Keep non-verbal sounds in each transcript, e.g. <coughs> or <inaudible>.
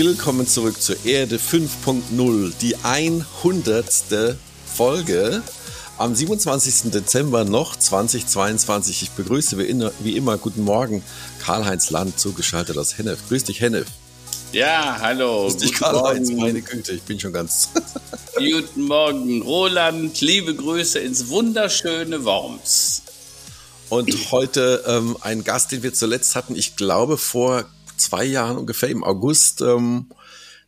Willkommen zurück zur Erde 5.0, die 100. Folge am 27. Dezember noch 2022. Ich begrüße wie immer, guten Morgen, Karl-Heinz Land, zugeschaltet aus Hennef. Grüß dich, Hennef. Ja, hallo. Grüß dich, Karl-Heinz, meine Güte, ich bin schon ganz... <laughs> guten Morgen, Roland, liebe Grüße ins wunderschöne Worms. Und heute ähm, ein Gast, den wir zuletzt hatten, ich glaube vor zwei Jahren ungefähr im August, ähm,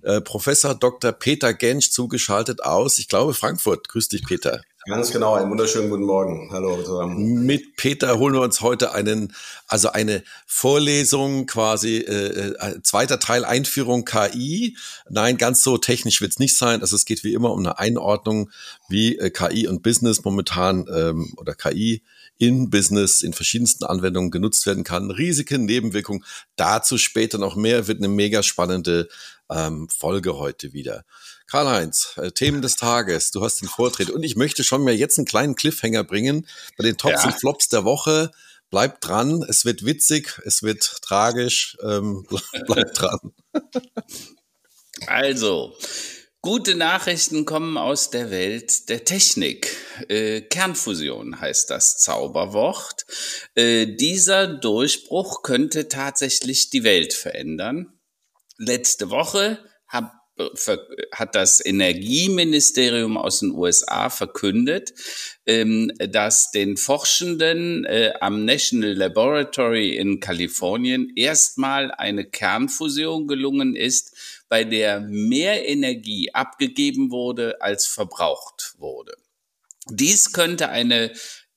äh, Professor Dr. Peter Gensch zugeschaltet aus, ich glaube Frankfurt. Grüß dich, Peter. Ganz genau, einen wunderschönen guten Morgen. Hallo zusammen. Mit Peter holen wir uns heute einen, also eine Vorlesung quasi, äh, äh zweiter Teil Einführung KI. Nein, ganz so technisch wird es nicht sein. Also es geht wie immer um eine Einordnung, wie äh, KI und Business momentan ähm, oder KI in Business in verschiedensten Anwendungen genutzt werden kann. Risiken, Nebenwirkungen, dazu später noch mehr, wird eine mega spannende ähm, Folge heute wieder. Karl-Heinz, äh, Themen des Tages, du hast den Vortritt und ich möchte schon mir jetzt einen kleinen Cliffhanger bringen bei den Tops ja. und Flops der Woche. Bleibt dran, es wird witzig, es wird tragisch, ähm, <laughs> bleibt dran. Also, Gute Nachrichten kommen aus der Welt der Technik. Äh, Kernfusion heißt das Zauberwort. Äh, dieser Durchbruch könnte tatsächlich die Welt verändern. Letzte Woche hat das Energieministerium aus den USA verkündet, ähm, dass den Forschenden äh, am National Laboratory in Kalifornien erstmal eine Kernfusion gelungen ist, bei der mehr Energie abgegeben wurde, als verbraucht wurde. Dies könnte eine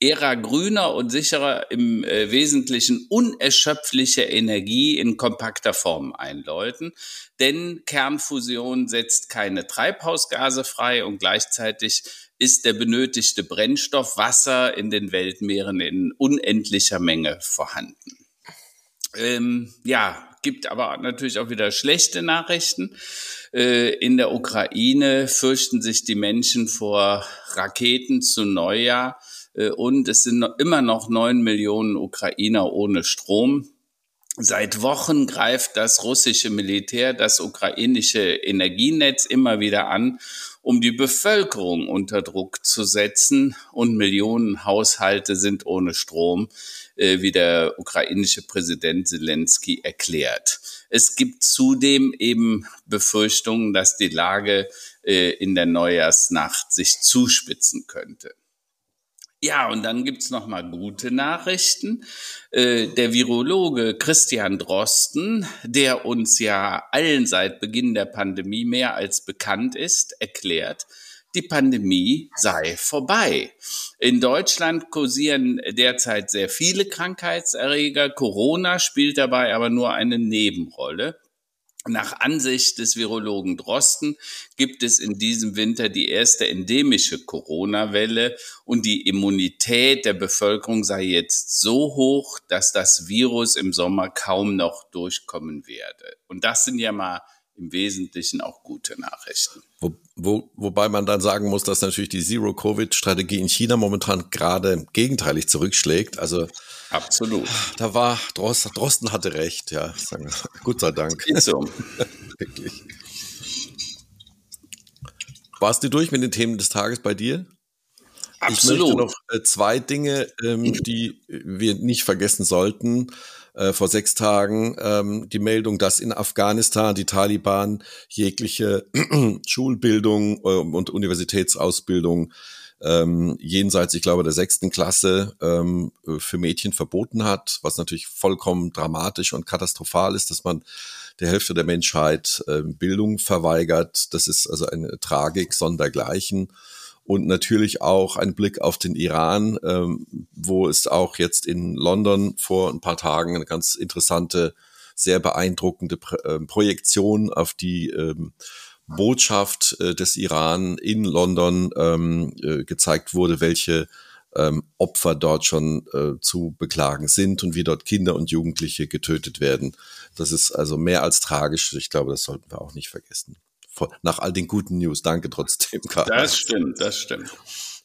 Ära grüner und sicherer im äh, Wesentlichen unerschöpflicher Energie in kompakter Form einläuten. Denn Kernfusion setzt keine Treibhausgase frei und gleichzeitig ist der benötigte Brennstoff Wasser in den Weltmeeren in unendlicher Menge vorhanden. Ähm, ja, gibt aber natürlich auch wieder schlechte Nachrichten. Äh, in der Ukraine fürchten sich die Menschen vor Raketen zu Neujahr und es sind immer noch neun Millionen Ukrainer ohne Strom. Seit Wochen greift das russische Militär das ukrainische Energienetz immer wieder an, um die Bevölkerung unter Druck zu setzen und Millionen Haushalte sind ohne Strom. Äh, wie der ukrainische Präsident Zelensky erklärt. Es gibt zudem eben Befürchtungen, dass die Lage äh, in der Neujahrsnacht sich zuspitzen könnte. Ja, und dann gibt's noch mal gute Nachrichten. Äh, der Virologe Christian Drosten, der uns ja allen seit Beginn der Pandemie mehr als bekannt ist, erklärt, die Pandemie sei vorbei. In Deutschland kursieren derzeit sehr viele Krankheitserreger. Corona spielt dabei aber nur eine Nebenrolle. Nach Ansicht des Virologen Drosten gibt es in diesem Winter die erste endemische Corona-Welle und die Immunität der Bevölkerung sei jetzt so hoch, dass das Virus im Sommer kaum noch durchkommen werde. Und das sind ja mal im Wesentlichen auch gute Nachrichten. Wo, wo, wobei man dann sagen muss, dass natürlich die Zero-Covid-Strategie in China momentan gerade gegenteilig zurückschlägt. Also absolut. Da war Drosten, Drosten hatte recht, ja. Sagen, Gott sei Dank. So. <laughs> Wirklich. Warst du durch mit den Themen des Tages bei dir? Absolut. Ich möchte noch äh, zwei Dinge, ähm, die wir nicht vergessen sollten äh, vor sechs Tagen ähm, die Meldung, dass in Afghanistan die Taliban jegliche <clears throat> Schulbildung äh, und Universitätsausbildung ähm, jenseits, ich glaube, der sechsten Klasse ähm, für Mädchen verboten hat, was natürlich vollkommen dramatisch und katastrophal ist, dass man der Hälfte der Menschheit äh, Bildung verweigert. Das ist also eine Tragik sondergleichen und natürlich auch ein Blick auf den Iran, ähm, wo es auch jetzt in London vor ein paar Tagen eine ganz interessante, sehr beeindruckende äh, Projektion auf die ähm, Botschaft äh, des Iran in London ähm, äh, gezeigt wurde, welche ähm, Opfer dort schon äh, zu beklagen sind und wie dort Kinder und Jugendliche getötet werden. Das ist also mehr als tragisch. Ich glaube, das sollten wir auch nicht vergessen. Nach all den guten News. Danke trotzdem, <laughs> Karl. Das stimmt, das stimmt.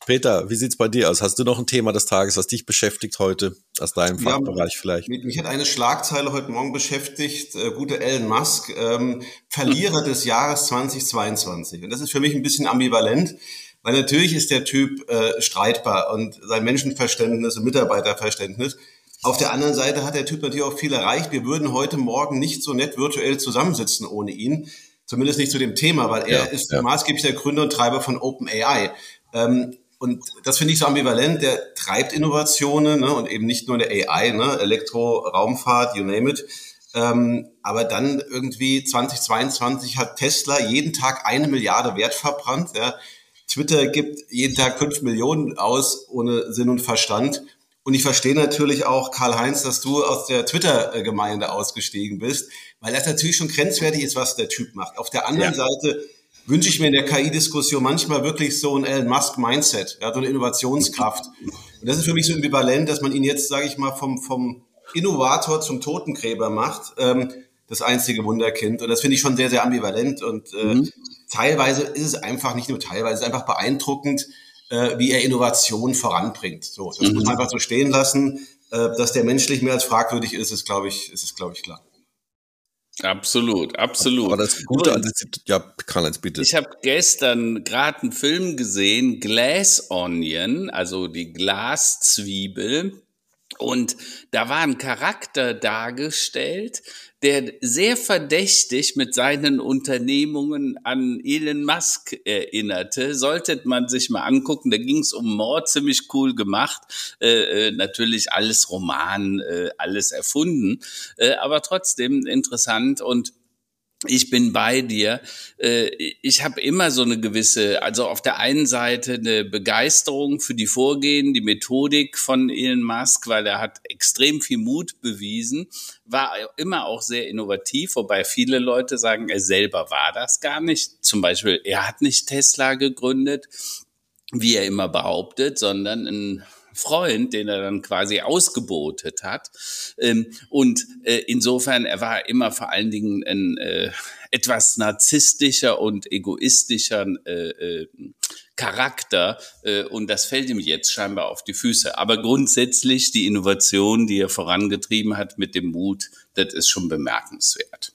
Peter, wie sieht's bei dir aus? Hast du noch ein Thema des Tages, was dich beschäftigt heute, aus deinem ja, Fachbereich vielleicht? Mich, mich, hat eine Schlagzeile heute Morgen beschäftigt, äh, gute Elon Musk, ähm, Verlierer des Jahres 2022. Und das ist für mich ein bisschen ambivalent, weil natürlich ist der Typ äh, streitbar und sein Menschenverständnis und Mitarbeiterverständnis. Auf der anderen Seite hat der Typ natürlich auch viel erreicht. Wir würden heute Morgen nicht so nett virtuell zusammensitzen ohne ihn. Zumindest nicht zu dem Thema, weil er ja, ist ja. maßgeblich der Gründer und Treiber von OpenAI. Ähm, und das finde ich so ambivalent. Der treibt Innovationen ne, und eben nicht nur der AI, ne, Elektro, Raumfahrt, you name it. Ähm, aber dann irgendwie 2022 hat Tesla jeden Tag eine Milliarde Wert verbrannt. Ja. Twitter gibt jeden Tag fünf Millionen aus ohne Sinn und Verstand. Und ich verstehe natürlich auch, Karl-Heinz, dass du aus der Twitter-Gemeinde ausgestiegen bist, weil das natürlich schon grenzwertig ist, was der Typ macht. Auf der anderen ja. Seite wünsche ich mir in der KI-Diskussion manchmal wirklich so ein Elon Musk-Mindset, ja, so eine Innovationskraft. Und das ist für mich so ambivalent, dass man ihn jetzt, sage ich mal, vom, vom Innovator zum Totengräber macht, ähm, das einzige Wunderkind. Und das finde ich schon sehr, sehr ambivalent. Und äh, mhm. teilweise ist es einfach, nicht nur teilweise, es ist einfach beeindruckend, äh, wie er Innovation voranbringt. So, das mhm. muss man einfach so stehen lassen. Äh, dass der menschlich mehr als fragwürdig ist, ist, glaube ich, ist es, glaube ich, klar. Absolut, absolut. Aber das Gute an ja, Karl-Heinz, bitte. Ich habe gestern gerade einen Film gesehen, Glass Onion, also die Glaszwiebel. Und da war ein Charakter dargestellt, der sehr verdächtig mit seinen Unternehmungen an Elon Musk erinnerte. Sollte man sich mal angucken, da ging es um Mord, ziemlich cool gemacht. Äh, äh, natürlich alles Roman, äh, alles erfunden, äh, aber trotzdem interessant und ich bin bei dir. Äh, ich habe immer so eine gewisse, also auf der einen Seite eine Begeisterung für die Vorgehen, die Methodik von Elon Musk, weil er hat extrem viel Mut bewiesen, war immer auch sehr innovativ, wobei viele Leute sagen, er selber war das gar nicht. Zum Beispiel, er hat nicht Tesla gegründet, wie er immer behauptet, sondern ein Freund, den er dann quasi ausgebotet hat. Ähm, und äh, insofern, er war immer vor allen Dingen ein äh, etwas narzisstischer und egoistischer äh, äh, Charakter äh, und das fällt ihm jetzt scheinbar auf die Füße. Aber grundsätzlich die Innovation, die er vorangetrieben hat mit dem Mut, das ist schon bemerkenswert.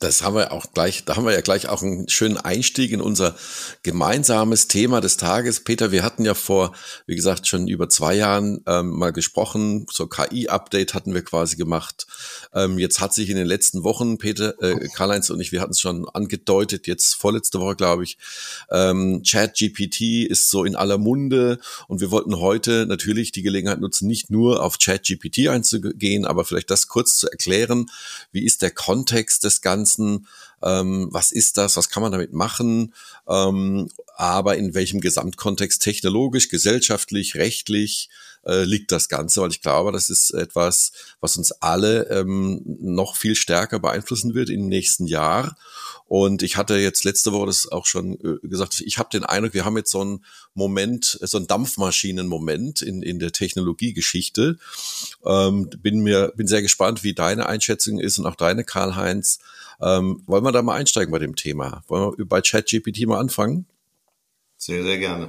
Das haben wir auch gleich, da haben wir ja gleich auch einen schönen Einstieg in unser gemeinsames Thema des Tages. Peter, wir hatten ja vor, wie gesagt, schon über zwei Jahren ähm, mal gesprochen. So KI-Update hatten wir quasi gemacht. Ähm, jetzt hat sich in den letzten Wochen, Peter, äh, Karl-Heinz und ich, wir hatten es schon angedeutet, jetzt vorletzte Woche, glaube ich, ähm, Chat-GPT ist so in aller Munde und wir wollten heute natürlich die Gelegenheit nutzen, nicht nur auf Chat-GPT einzugehen, aber vielleicht das kurz zu erklären. Wie ist der Kontext des Ganzen? Ganzen, ähm, was ist das, was kann man damit machen, ähm, aber in welchem Gesamtkontext technologisch, gesellschaftlich, rechtlich äh, liegt das Ganze, weil ich glaube, das ist etwas, was uns alle ähm, noch viel stärker beeinflussen wird im nächsten Jahr. Und ich hatte jetzt letzte Woche das auch schon äh, gesagt, ich habe den Eindruck, wir haben jetzt so einen Moment, so einen Dampfmaschinenmoment in, in der Technologiegeschichte. Ähm, bin mir, bin sehr gespannt, wie deine Einschätzung ist und auch deine, Karl-Heinz. Ähm, wollen wir da mal einsteigen bei dem Thema? Wollen wir bei ChatGPT mal anfangen? Sehr, sehr gerne.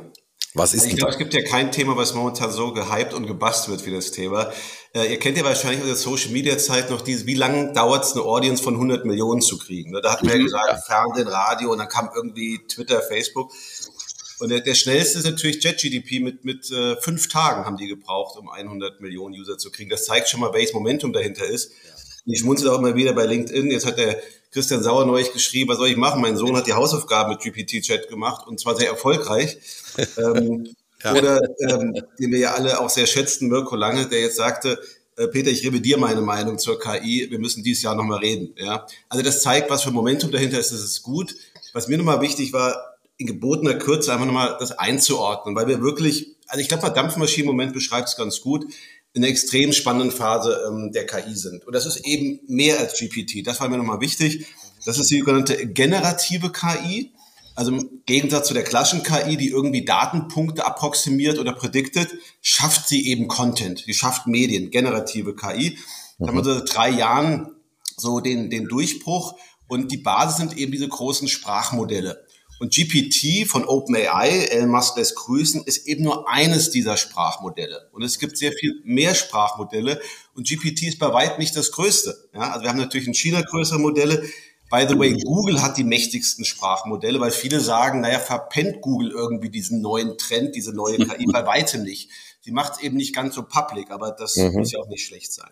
Was ist ich glaube, es gibt ja kein Thema, was momentan so gehypt und gebast wird wie das Thema. Äh, ihr kennt ja wahrscheinlich aus der Social Media Zeit noch dieses, wie lange dauert es, eine Audience von 100 Millionen zu kriegen? Ne? Da hatten wir ja mhm. gesagt, ja. Fernsehen, Radio und dann kam irgendwie Twitter, Facebook. Und der, der schnellste ist natürlich JetGDP mit, mit äh, fünf Tagen haben die gebraucht, um 100 Millionen User zu kriegen. Das zeigt schon mal, welches Momentum dahinter ist. Und ich schmunzel auch immer wieder bei LinkedIn. Jetzt hat der Christian Sauer neulich geschrieben, was soll ich machen? Mein Sohn hat die Hausaufgaben mit GPT-Chat gemacht und zwar sehr erfolgreich. <laughs> ähm, ja. Oder ähm, den wir ja alle auch sehr schätzen, Mirko Lange, der jetzt sagte, äh, Peter, ich revidiere meine Meinung zur KI, wir müssen dieses Jahr nochmal reden. Ja? Also das zeigt, was für Momentum dahinter ist, das ist gut. Was mir nochmal wichtig war, in gebotener Kürze einfach nochmal das einzuordnen, weil wir wirklich, also ich glaube, der Dampfmaschinen-Moment beschreibt es ganz gut in einer extrem spannenden Phase ähm, der KI sind. Und das ist eben mehr als GPT. Das war mir nochmal wichtig. Das ist die sogenannte generative KI. Also im Gegensatz zu der klassischen KI, die irgendwie Datenpunkte approximiert oder prediktet, schafft sie eben Content. Sie schafft Medien, generative KI. Da haben wir so drei Jahren so den, den Durchbruch. Und die Basis sind eben diese großen Sprachmodelle. Und GPT von OpenAI, Elon Musk lässt grüßen, ist eben nur eines dieser Sprachmodelle. Und es gibt sehr viel mehr Sprachmodelle. Und GPT ist bei weitem nicht das größte. Ja, also wir haben natürlich in China größere Modelle. By the way, Google hat die mächtigsten Sprachmodelle, weil viele sagen, naja, verpennt Google irgendwie diesen neuen Trend, diese neue <laughs> KI bei weitem nicht. Sie macht es eben nicht ganz so public, aber das mhm. muss ja auch nicht schlecht sein.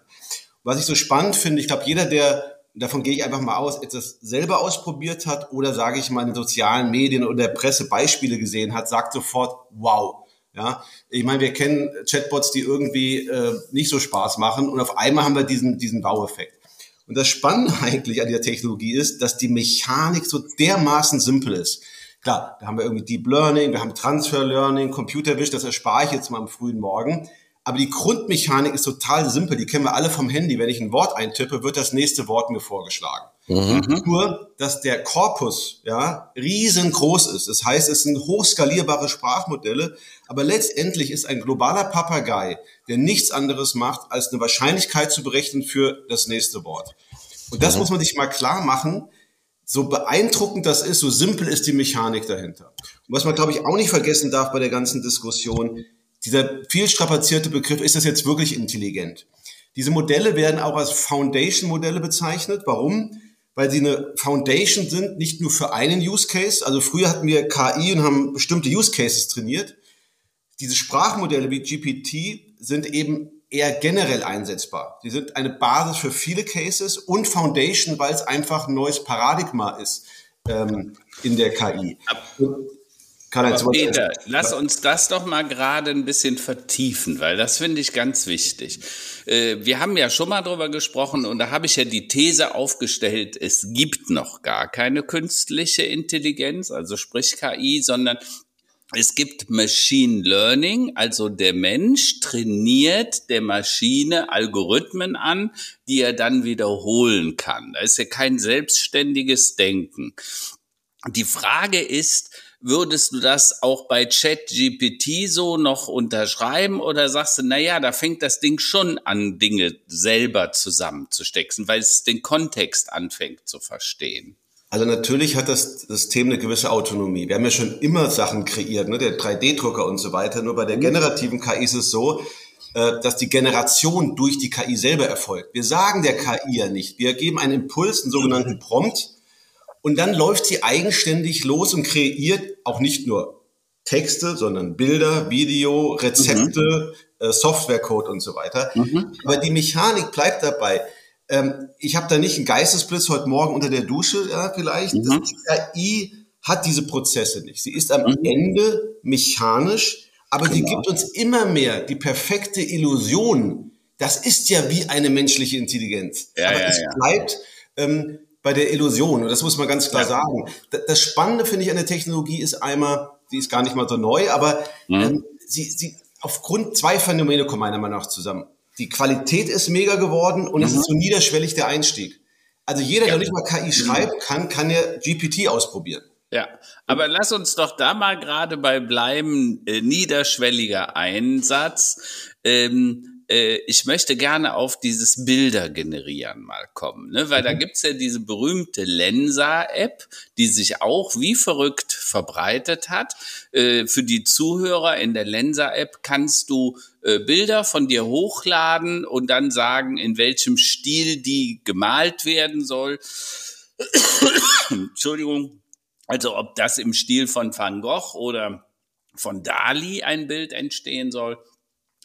Was ich so spannend finde, ich glaube, jeder, der davon gehe ich einfach mal aus, etwas selber ausprobiert hat oder sage ich mal in sozialen Medien oder der Presse Beispiele gesehen hat, sagt sofort, wow. Ja, ich meine, wir kennen Chatbots, die irgendwie äh, nicht so Spaß machen und auf einmal haben wir diesen, diesen Wow-Effekt. Und das Spannende <laughs> eigentlich an der Technologie ist, dass die Mechanik so dermaßen simpel ist. Klar, da haben wir irgendwie Deep Learning, wir haben Transfer Learning, Computer Vision, das erspare ich jetzt mal am frühen Morgen. Aber die Grundmechanik ist total simpel. Die kennen wir alle vom Handy. Wenn ich ein Wort eintippe, wird das nächste Wort mir vorgeschlagen. Mhm. Nur, dass der Korpus ja riesengroß ist. Das heißt, es sind hochskalierbare Sprachmodelle. Aber letztendlich ist ein globaler Papagei, der nichts anderes macht, als eine Wahrscheinlichkeit zu berechnen für das nächste Wort. Und das mhm. muss man sich mal klar machen. So beeindruckend das ist, so simpel ist die Mechanik dahinter. Und was man, glaube ich, auch nicht vergessen darf bei der ganzen Diskussion, dieser viel strapazierte Begriff, ist das jetzt wirklich intelligent? Diese Modelle werden auch als Foundation-Modelle bezeichnet. Warum? Weil sie eine Foundation sind, nicht nur für einen Use Case. Also früher hatten wir KI und haben bestimmte Use Cases trainiert. Diese Sprachmodelle wie GPT sind eben eher generell einsetzbar. Sie sind eine Basis für viele Cases und Foundation, weil es einfach ein neues Paradigma ist ähm, in der KI. Aber Peter, lass uns das doch mal gerade ein bisschen vertiefen, weil das finde ich ganz wichtig. Äh, wir haben ja schon mal drüber gesprochen und da habe ich ja die These aufgestellt, es gibt noch gar keine künstliche Intelligenz, also sprich KI, sondern es gibt Machine Learning, also der Mensch trainiert der Maschine Algorithmen an, die er dann wiederholen kann. Da ist ja kein selbstständiges Denken. Die Frage ist, Würdest du das auch bei ChatGPT so noch unterschreiben oder sagst du, na ja, da fängt das Ding schon an, Dinge selber zusammenzustecken, weil es den Kontext anfängt zu verstehen? Also natürlich hat das System eine gewisse Autonomie. Wir haben ja schon immer Sachen kreiert, ne? der 3D-Drucker und so weiter. Nur bei der mhm. generativen KI ist es so, äh, dass die Generation durch die KI selber erfolgt. Wir sagen der KI ja nicht. Wir geben einen Impuls, einen sogenannten Prompt, und dann läuft sie eigenständig los und kreiert auch nicht nur Texte, sondern Bilder, Video, Rezepte, mhm. äh, Softwarecode und so weiter. Mhm. Aber die Mechanik bleibt dabei. Ähm, ich habe da nicht einen Geistesblitz heute Morgen unter der Dusche, ja, vielleicht. Mhm. Das, die KI hat diese Prozesse nicht. Sie ist am mhm. Ende mechanisch, aber genau. sie gibt uns immer mehr die perfekte Illusion. Das ist ja wie eine menschliche Intelligenz. Ja, aber ja, es bleibt ähm, bei der Illusion. Und das muss man ganz klar ja. sagen. Das Spannende finde ich an der Technologie ist einmal, sie ist gar nicht mal so neu, aber mhm. ähm, sie, sie, aufgrund zwei Phänomene kommen meiner Meinung nach zusammen. Die Qualität ist mega geworden und mhm. es ist so niederschwellig der Einstieg. Also jeder, ja. der nicht mal KI schreiben kann, kann ja GPT ausprobieren. Ja, aber lass uns doch da mal gerade bei bleiben, äh, niederschwelliger Einsatz. Ähm, äh, ich möchte gerne auf dieses Bilder generieren mal kommen, ne? weil mhm. da gibt's ja diese berühmte Lensa-App, die sich auch wie verrückt verbreitet hat. Äh, für die Zuhörer in der Lensa-App kannst du äh, Bilder von dir hochladen und dann sagen, in welchem Stil die gemalt werden soll. <coughs> Entschuldigung. Also ob das im Stil von Van Gogh oder von Dali ein Bild entstehen soll.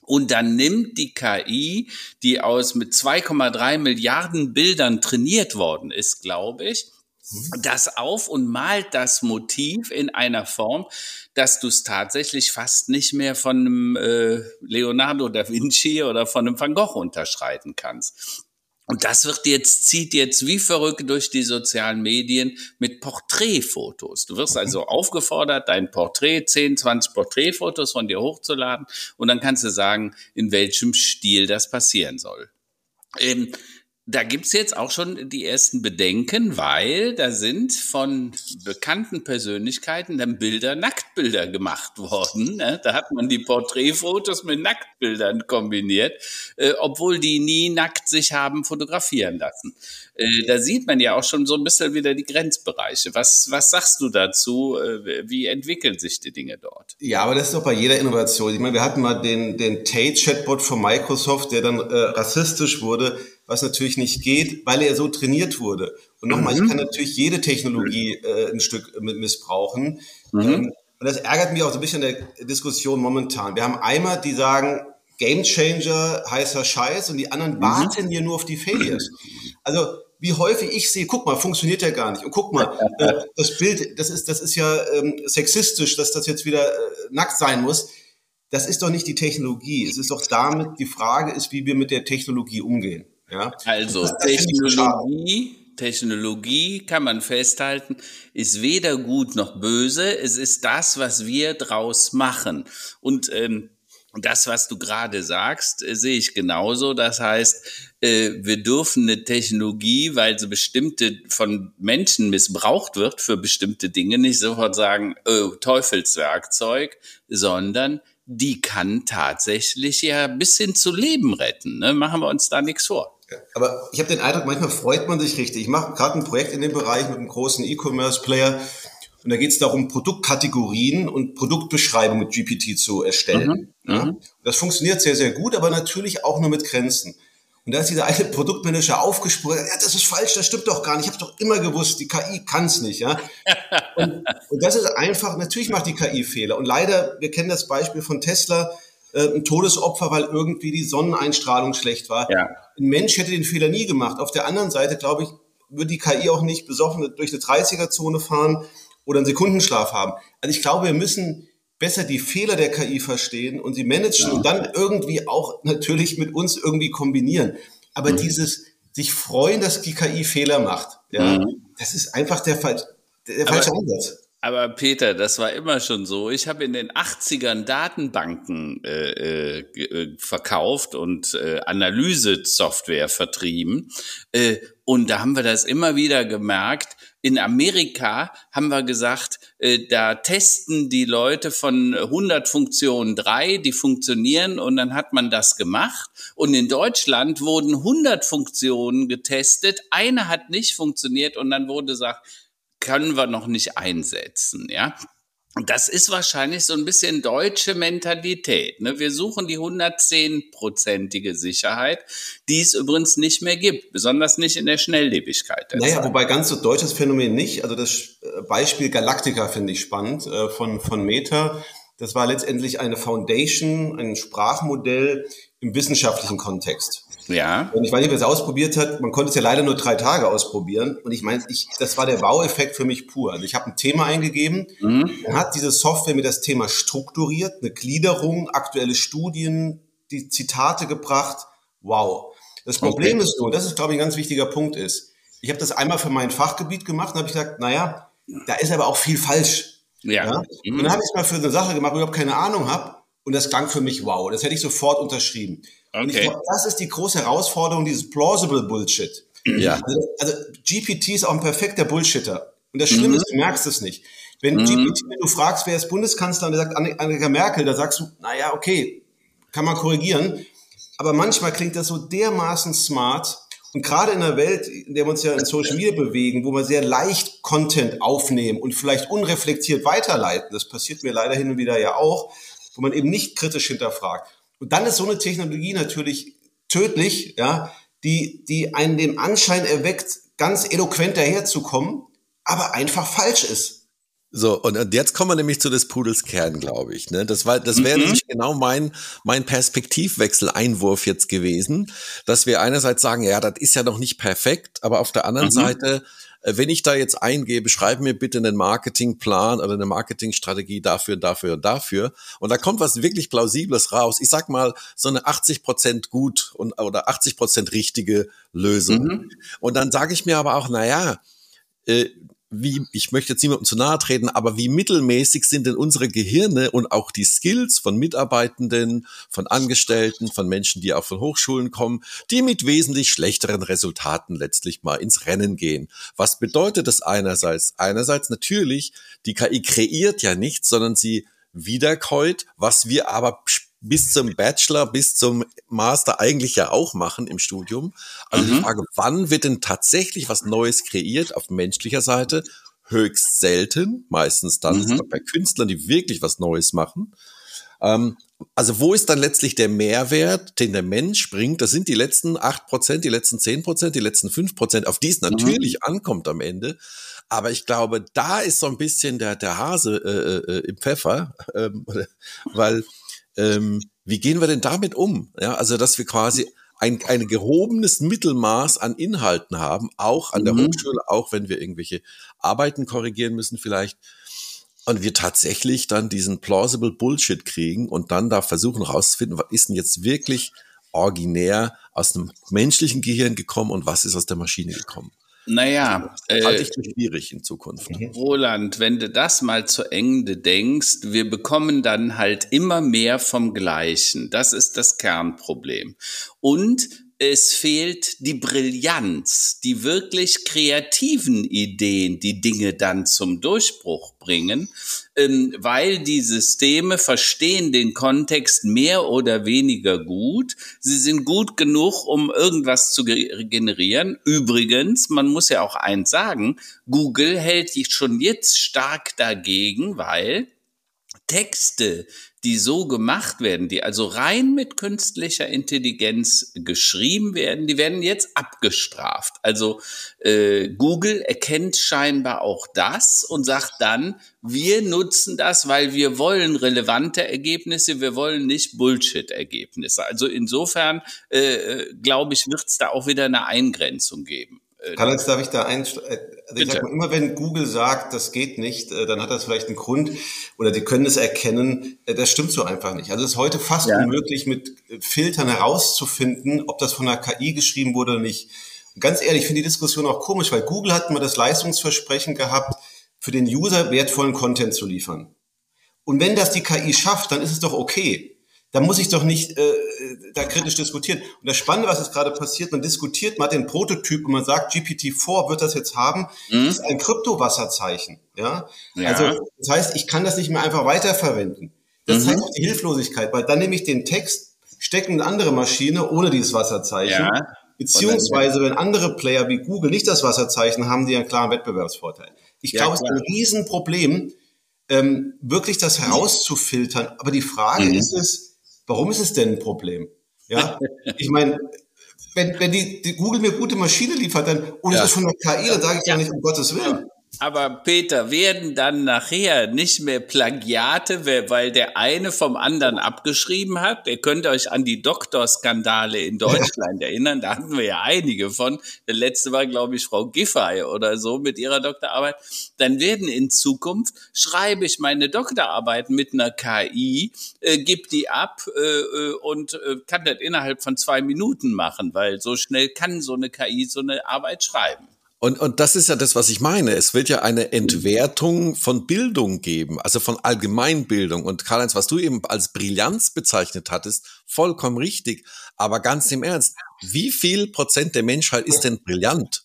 Und dann nimmt die KI, die aus mit 2,3 Milliarden Bildern trainiert worden ist, glaube ich, mhm. das auf und malt das Motiv in einer Form, dass du es tatsächlich fast nicht mehr von einem äh, Leonardo da Vinci oder von einem Van Gogh unterschreiten kannst. Und das wird jetzt, zieht jetzt wie verrückt durch die sozialen Medien mit Porträtfotos. Du wirst also aufgefordert, dein Porträt, 10, 20 Porträtfotos von dir hochzuladen und dann kannst du sagen, in welchem Stil das passieren soll. Ähm, da gibt's jetzt auch schon die ersten Bedenken, weil da sind von bekannten Persönlichkeiten dann Bilder, Nacktbilder gemacht worden. Ne? Da hat man die Porträtfotos mit Nacktbildern kombiniert, äh, obwohl die nie nackt sich haben fotografieren lassen. Äh, da sieht man ja auch schon so ein bisschen wieder die Grenzbereiche. Was, was sagst du dazu? Äh, wie entwickeln sich die Dinge dort? Ja, aber das ist doch bei jeder Innovation. Ich meine, wir hatten mal den, den Tate-Chatbot von Microsoft, der dann äh, rassistisch wurde was natürlich nicht geht, weil er so trainiert wurde. Und nochmal, mhm. ich kann natürlich jede Technologie äh, ein Stück missbrauchen. Mhm. Ähm, und das ärgert mich auch so ein bisschen in der Diskussion momentan. Wir haben einmal, die sagen, Game Changer, heißer Scheiß, und die anderen mhm. warten hier nur auf die Failures. Also wie häufig ich sehe, guck mal, funktioniert ja gar nicht. Und guck mal, äh, das Bild, das ist, das ist ja ähm, sexistisch, dass das jetzt wieder äh, nackt sein muss. Das ist doch nicht die Technologie. Es ist doch damit, die Frage ist, wie wir mit der Technologie umgehen. Ja? Also Technologie, Technologie kann man festhalten, ist weder gut noch böse. Es ist das, was wir draus machen. Und ähm, das, was du gerade sagst, äh, sehe ich genauso. Das heißt, äh, wir dürfen eine Technologie, weil sie bestimmte von Menschen missbraucht wird für bestimmte Dinge, nicht sofort sagen, oh, Teufelswerkzeug, sondern die kann tatsächlich ja bis hin zu Leben retten. Ne? Machen wir uns da nichts vor. Aber ich habe den Eindruck, manchmal freut man sich richtig. Ich mache gerade ein Projekt in dem Bereich mit einem großen E-Commerce-Player und da geht es darum, Produktkategorien und Produktbeschreibungen mit GPT zu erstellen. Mhm. Ja? Mhm. Das funktioniert sehr, sehr gut, aber natürlich auch nur mit Grenzen. Und da ist dieser eine Produktmanager aufgesprungen, ja, das ist falsch, das stimmt doch gar nicht. Ich habe doch immer gewusst, die KI kann es nicht. Ja? <laughs> Und, und das ist einfach, natürlich macht die KI Fehler. Und leider, wir kennen das Beispiel von Tesla, äh, ein Todesopfer, weil irgendwie die Sonneneinstrahlung schlecht war. Ja. Ein Mensch hätte den Fehler nie gemacht. Auf der anderen Seite, glaube ich, würde die KI auch nicht besoffen durch eine 30er-Zone fahren oder einen Sekundenschlaf haben. Also ich glaube, wir müssen besser die Fehler der KI verstehen und sie managen ja. und dann irgendwie auch natürlich mit uns irgendwie kombinieren. Aber mhm. dieses sich freuen, dass die KI Fehler macht, ja, mhm. das ist einfach der, der, der falsche Ansatz. Aber Peter, das war immer schon so. Ich habe in den 80ern Datenbanken äh, äh, verkauft und äh, Analysesoftware vertrieben. Äh, und da haben wir das immer wieder gemerkt. In Amerika haben wir gesagt, äh, da testen die Leute von 100 Funktionen drei, die funktionieren und dann hat man das gemacht. Und in Deutschland wurden 100 Funktionen getestet, eine hat nicht funktioniert und dann wurde gesagt, können wir noch nicht einsetzen, ja. Und das ist wahrscheinlich so ein bisschen deutsche Mentalität. Ne? Wir suchen die 110-prozentige Sicherheit, die es übrigens nicht mehr gibt, besonders nicht in der Schnelllebigkeit. Der naja, Zeit. wobei ganz so deutsches Phänomen nicht. Also das äh, Beispiel Galactica finde ich spannend äh, von, von Meta. Das war letztendlich eine Foundation, ein Sprachmodell im wissenschaftlichen Kontext. Ja. Und ich weiß nicht, wer es ausprobiert hat. Man konnte es ja leider nur drei Tage ausprobieren. Und ich meine, ich, das war der Wow-Effekt für mich pur. Also ich habe ein Thema eingegeben, mhm. dann hat diese Software mir das Thema strukturiert, eine Gliederung, aktuelle Studien, die Zitate gebracht. Wow. Das Problem okay. ist nur, das ist, glaube ich, ein ganz wichtiger Punkt ist. Ich habe das einmal für mein Fachgebiet gemacht und habe ich gesagt, naja, da ist aber auch viel falsch. Ja. ja? Mhm. Und dann habe ich es mal für eine Sache gemacht, wo ich überhaupt keine Ahnung habe. Und das klang für mich wow. Das hätte ich sofort unterschrieben. Okay. Und ich glaube, das ist die große Herausforderung, dieses plausible Bullshit. Ja. Also, also GPT ist auch ein perfekter Bullshitter. Und das Schlimme mhm. ist, du merkst es nicht. Wenn mhm. GPT, wenn du fragst, wer ist Bundeskanzler und der sagt Angela Merkel, da sagst du, naja, okay, kann man korrigieren. Aber manchmal klingt das so dermaßen smart. Und gerade in einer Welt, in der wir uns ja in Social Media bewegen, wo wir sehr leicht Content aufnehmen und vielleicht unreflektiert weiterleiten, das passiert mir leider hin und wieder ja auch, wo man eben nicht kritisch hinterfragt. Und dann ist so eine Technologie natürlich tödlich, ja, die, die einen den Anschein erweckt, ganz eloquent daherzukommen, aber einfach falsch ist. So, und jetzt kommen wir nämlich zu des Pudels Kern, glaube ich. Ne? Das, war, das wäre mhm. nämlich genau mein, mein Perspektivwechsel-Einwurf jetzt gewesen, dass wir einerseits sagen, ja, das ist ja noch nicht perfekt, aber auf der anderen mhm. Seite wenn ich da jetzt eingebe, schreib mir bitte einen Marketingplan oder eine Marketingstrategie dafür, dafür, dafür. Und da kommt was wirklich Plausibles raus. Ich sag mal, so eine 80 Prozent gut und, oder 80 Prozent richtige Lösung. Mhm. Und dann sage ich mir aber auch, na ja, äh, wie, ich möchte jetzt niemandem zu nahe treten, aber wie mittelmäßig sind denn unsere Gehirne und auch die Skills von Mitarbeitenden, von Angestellten, von Menschen, die auch von Hochschulen kommen, die mit wesentlich schlechteren Resultaten letztlich mal ins Rennen gehen. Was bedeutet das einerseits? Einerseits natürlich, die KI kreiert ja nichts, sondern sie wiederkäut, was wir aber bis zum Bachelor, bis zum Master eigentlich ja auch machen im Studium. Also mhm. die Frage, wann wird denn tatsächlich was Neues kreiert auf menschlicher Seite? Höchst selten, meistens dann mhm. bei Künstlern, die wirklich was Neues machen. Ähm, also wo ist dann letztlich der Mehrwert, den der Mensch bringt? Das sind die letzten acht Prozent, die letzten zehn Prozent, die letzten fünf Prozent, auf die es mhm. natürlich mhm. ankommt am Ende. Aber ich glaube, da ist so ein bisschen der, der Hase äh, äh, im Pfeffer, <laughs> ähm, weil ähm, wie gehen wir denn damit um? Ja, also dass wir quasi ein, ein gehobenes Mittelmaß an Inhalten haben, auch an der mhm. Hochschule, auch wenn wir irgendwelche Arbeiten korrigieren müssen vielleicht. Und wir tatsächlich dann diesen plausible Bullshit kriegen und dann da versuchen rauszufinden, was ist denn jetzt wirklich originär aus einem menschlichen Gehirn gekommen und was ist aus der Maschine gekommen. Naja, das halte äh, ich für schwierig in Zukunft. Roland, wenn du das mal zu Ende denkst, wir bekommen dann halt immer mehr vom Gleichen. Das ist das Kernproblem. Und es fehlt die Brillanz, die wirklich kreativen Ideen, die Dinge dann zum Durchbruch bringen, ähm, weil die Systeme verstehen den Kontext mehr oder weniger gut. Sie sind gut genug, um irgendwas zu generieren. Übrigens, man muss ja auch eins sagen, Google hält sich schon jetzt stark dagegen, weil Texte, die so gemacht werden, die also rein mit künstlicher Intelligenz geschrieben werden, die werden jetzt abgestraft. Also äh, Google erkennt scheinbar auch das und sagt dann, wir nutzen das, weil wir wollen relevante Ergebnisse, wir wollen nicht Bullshit-Ergebnisse. Also insofern, äh, äh glaube ich, wird es da auch wieder eine Eingrenzung geben. Äh, Karl-Heinz, darf ich da ein, äh, also ich sag mal, immer wenn Google sagt, das geht nicht, äh, dann hat das vielleicht einen Grund oder die können es erkennen, das stimmt so einfach nicht. Also es ist heute fast ja. unmöglich, mit Filtern herauszufinden, ob das von einer KI geschrieben wurde oder nicht. Und ganz ehrlich, ich finde die Diskussion auch komisch, weil Google hat immer das Leistungsversprechen gehabt, für den User wertvollen Content zu liefern. Und wenn das die KI schafft, dann ist es doch okay da muss ich doch nicht äh, da kritisch diskutieren. Und das Spannende, was jetzt gerade passiert, man diskutiert, man hat den Prototyp und man sagt, GPT-4 wird das jetzt haben, mhm. ist ein Kryptowasserzeichen. Ja? ja? Also das heißt, ich kann das nicht mehr einfach weiterverwenden. Das mhm. zeigt auch die Hilflosigkeit, weil dann nehme ich den Text, stecke in eine andere Maschine ohne dieses Wasserzeichen. Ja. Beziehungsweise, wenn andere Player wie Google nicht das Wasserzeichen haben, die einen klaren Wettbewerbsvorteil. Ich ja, glaube, es ist ein Riesenproblem, ähm, wirklich das herauszufiltern. Aber die Frage mhm. ist es, Warum ist es denn ein Problem? Ja, ich meine, wenn, wenn die, die Google mir gute Maschine liefert, dann, und ja. es ist von der KI, dann sage ich ja nicht, um Gottes Willen. Aber Peter, werden dann nachher nicht mehr Plagiate, weil der eine vom anderen abgeschrieben hat? Ihr könnt euch an die Doktorskandale in Deutschland <laughs> erinnern, da hatten wir ja einige von. Der letzte war, glaube ich, Frau Giffey oder so mit ihrer Doktorarbeit. Dann werden in Zukunft, schreibe ich meine Doktorarbeit mit einer KI, äh, gib die ab äh, äh, und äh, kann das innerhalb von zwei Minuten machen, weil so schnell kann so eine KI so eine Arbeit schreiben. Und, und das ist ja das, was ich meine. Es wird ja eine Entwertung von Bildung geben, also von Allgemeinbildung. Und Karl-Heinz, was du eben als Brillanz bezeichnet hattest, vollkommen richtig. Aber ganz im Ernst, wie viel Prozent der Menschheit ist denn brillant?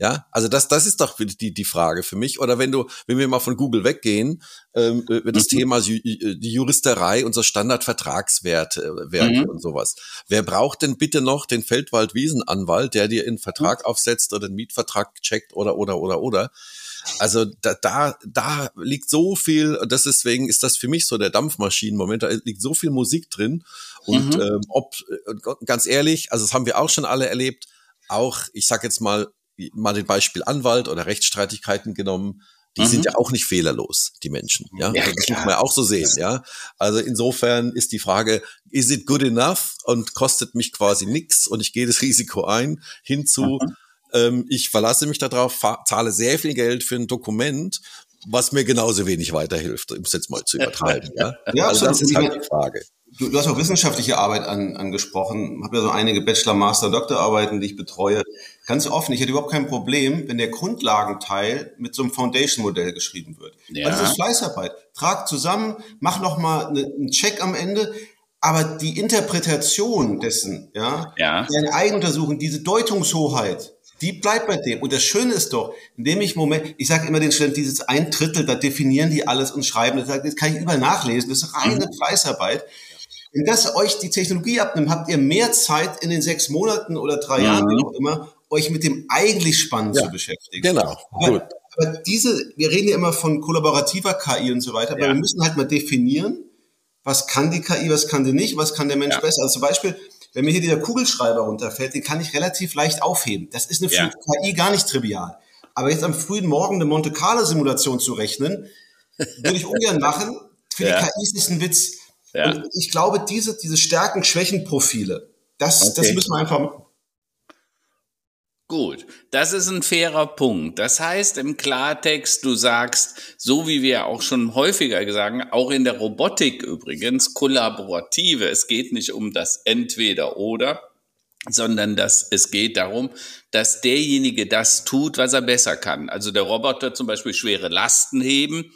Ja, also das, das ist doch die, die Frage für mich. Oder wenn du, wenn wir mal von Google weggehen, ähm, äh, das mhm. Thema die Juristerei, unser Standardvertragswerte äh, Werte mhm. und sowas. Wer braucht denn bitte noch den Feldwaldwiesenanwalt, der dir einen Vertrag mhm. aufsetzt oder einen Mietvertrag checkt oder oder oder oder? Also da, da, da liegt so viel, das deswegen ist das für mich so der Dampfmaschinenmoment, da liegt so viel Musik drin. Und mhm. ähm, ob, äh, ganz ehrlich, also das haben wir auch schon alle erlebt, auch, ich sag jetzt mal, mal den Beispiel Anwalt oder Rechtsstreitigkeiten genommen, die mhm. sind ja auch nicht fehlerlos, die Menschen. Ja, ja also das muss man ja auch so sehen. Ja, also insofern ist die Frage, is it good enough und kostet mich quasi nichts und ich gehe das <laughs> Risiko ein, hinzu, mhm. ähm, ich verlasse mich darauf, zahle sehr viel Geld für ein Dokument, was mir genauso wenig weiterhilft, um es jetzt mal zu übertreiben. ja, <laughs> ja also das ist halt die Frage. Du, du hast auch wissenschaftliche Arbeit an, angesprochen. Ich habe ja so einige Bachelor, Master, Doktorarbeiten, die ich betreue. Ganz offen, ich hätte überhaupt kein Problem, wenn der Grundlagenteil mit so einem Foundation-Modell geschrieben wird. Ja. Weil das ist Fleißarbeit. Trag zusammen, mach noch mal eine, einen Check am Ende. Aber die Interpretation dessen, ja, ja. deine Eigenuntersuchung, diese Deutungshoheit, die bleibt bei dem. Und das Schöne ist doch, in dem ich Moment, ich sage immer den Studenten, dieses ein Drittel, da definieren die alles und schreiben. Das kann ich überall nachlesen. Das ist reine mhm. Fleißarbeit. Wenn das euch die Technologie abnimmt, habt ihr mehr Zeit in den sechs Monaten oder drei mhm. Jahren, wie auch immer, euch mit dem eigentlich Spannenden ja, zu beschäftigen. Genau. Aber, aber, diese, wir reden ja immer von kollaborativer KI und so weiter, aber ja. wir müssen halt mal definieren, was kann die KI, was kann die nicht, was kann der Mensch ja. besser. Also zum Beispiel, wenn mir hier dieser Kugelschreiber runterfällt, den kann ich relativ leicht aufheben. Das ist eine ja. KI gar nicht trivial. Aber jetzt am frühen Morgen eine Monte Carlo Simulation zu rechnen, würde ich ungern machen. Für die KI ist das ein Witz. Ja. Und ich glaube, diese, diese Stärken-Schwächen-Profile, das, okay. das müssen wir einfach machen. Gut, das ist ein fairer Punkt. Das heißt im Klartext, du sagst, so wie wir auch schon häufiger gesagt, auch in der Robotik übrigens, kollaborative. Es geht nicht um das Entweder oder, sondern dass es geht darum, dass derjenige das tut, was er besser kann. Also der Roboter zum Beispiel schwere Lasten heben,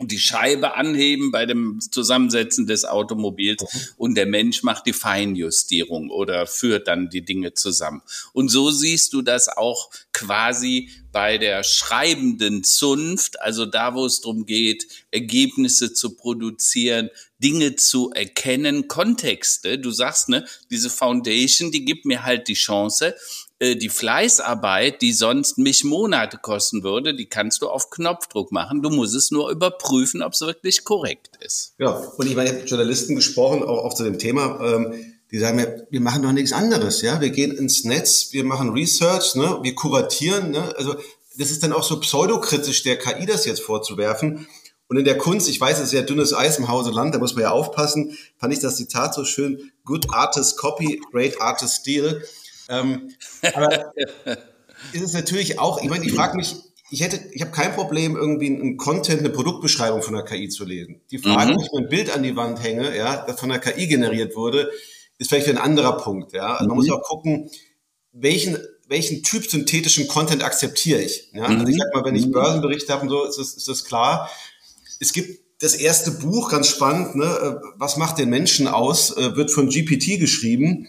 die Scheibe anheben bei dem Zusammensetzen des Automobils mhm. und der Mensch macht die Feinjustierung oder führt dann die Dinge zusammen. Und so siehst du das auch quasi bei der schreibenden Zunft, also da, wo es darum geht, Ergebnisse zu produzieren, Dinge zu erkennen, Kontexte. Du sagst, ne, diese Foundation, die gibt mir halt die Chance, äh, die Fleißarbeit, die sonst mich Monate kosten würde, die kannst du auf Knopfdruck machen. Du musst es nur überprüfen, ob es wirklich korrekt ist. Ja, und ich meine, ich habe mit Journalisten gesprochen, auch, auch zu dem Thema. Ähm, die sagen mir, wir machen doch nichts anderes, ja. Wir gehen ins Netz, wir machen Research, ne, wir kuratieren, ne. Also das ist dann auch so pseudokritisch, der KI das jetzt vorzuwerfen. Und in der Kunst, ich weiß, es ist ja dünnes Eis im Hause Land, da muss man ja aufpassen, fand ich das Zitat so schön, good artist copy, great artist steal. Ähm, aber <laughs> ist es natürlich auch, ich meine, ich frage mich, ich hätte, ich habe kein Problem, irgendwie einen Content, eine Produktbeschreibung von der KI zu lesen. Die Frage, mhm. ob ich mein Bild an die Wand hänge, ja, das von der KI generiert wurde, ist vielleicht ein anderer Punkt. Ja, also man muss mhm. auch gucken, welchen welchen Typ synthetischen Content akzeptiere ich. Ja? Also ich mhm. sag mal, wenn ich mhm. Börsenberichte habe und so, ist das, ist das klar. Es gibt das erste Buch, ganz spannend, ne? Äh, was macht den Menschen aus, äh, wird von GPT geschrieben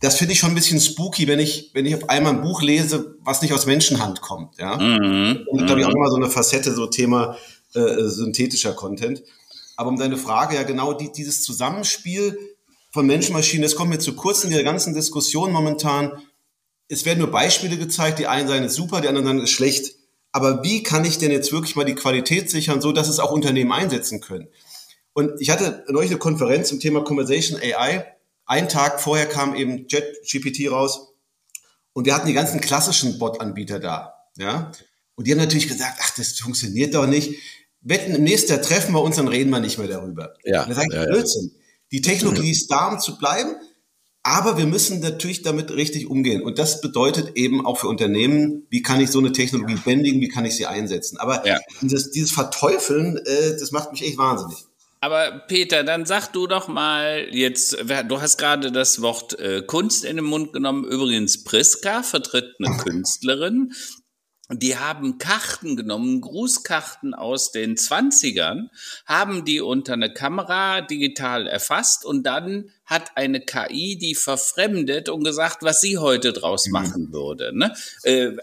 das finde ich schon ein bisschen spooky, wenn ich, wenn ich auf einmal ein Buch lese, was nicht aus Menschenhand kommt. Ja? Mhm. Und glaube ich auch immer so eine Facette, so Thema äh, synthetischer Content. Aber um deine Frage, ja genau die, dieses Zusammenspiel von Menschenmaschinen, das kommt mir zu kurz in der ganzen Diskussion momentan. Es werden nur Beispiele gezeigt, die einen sagen, ist super, die anderen sagen, ist schlecht. Aber wie kann ich denn jetzt wirklich mal die Qualität sichern, so dass es auch Unternehmen einsetzen können? Und ich hatte neulich eine Konferenz zum Thema Conversation AI ein Tag vorher kam eben JetGPT raus und wir hatten die ganzen klassischen Bot-Anbieter da. Ja? Und die haben natürlich gesagt, ach, das funktioniert doch nicht. Wetten, im nächsten treffen wir uns, dann reden wir nicht mehr darüber. Ja, und das ist ja, Blödsinn. Ja. Die Technologie ist da, um zu bleiben, aber wir müssen natürlich damit richtig umgehen. Und das bedeutet eben auch für Unternehmen, wie kann ich so eine Technologie bändigen, wie kann ich sie einsetzen. Aber ja. dieses, dieses Verteufeln, äh, das macht mich echt wahnsinnig. Aber Peter, dann sag du doch mal jetzt, du hast gerade das Wort äh, Kunst in den Mund genommen. Übrigens, Priska vertritt eine Künstlerin, die haben Karten genommen, Grußkarten aus den Zwanzigern, haben die unter eine Kamera digital erfasst und dann hat eine KI die verfremdet und gesagt, was sie heute draus mhm. machen würde. Ne? Äh,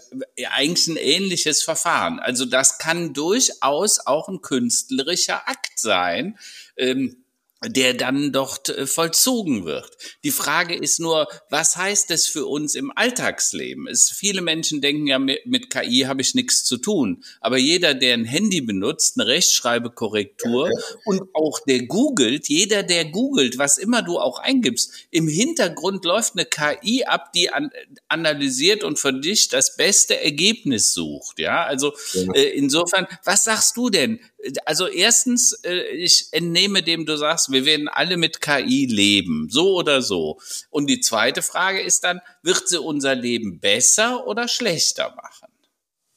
eigentlich ein ähnliches Verfahren. Also das kann durchaus auch ein künstlerischer Akt sein. Ähm, der dann dort äh, vollzogen wird. Die Frage ist nur, was heißt das für uns im Alltagsleben? Es, viele Menschen denken ja, mit, mit KI habe ich nichts zu tun. Aber jeder, der ein Handy benutzt, eine Rechtschreibekorrektur und auch der googelt, jeder, der googelt, was immer du auch eingibst, im Hintergrund läuft eine KI ab, die an, analysiert und für dich das beste Ergebnis sucht. Ja, also äh, insofern, was sagst du denn? Also erstens, äh, ich entnehme dem, du sagst, wir werden alle mit KI leben, so oder so. Und die zweite Frage ist dann, wird sie unser Leben besser oder schlechter machen?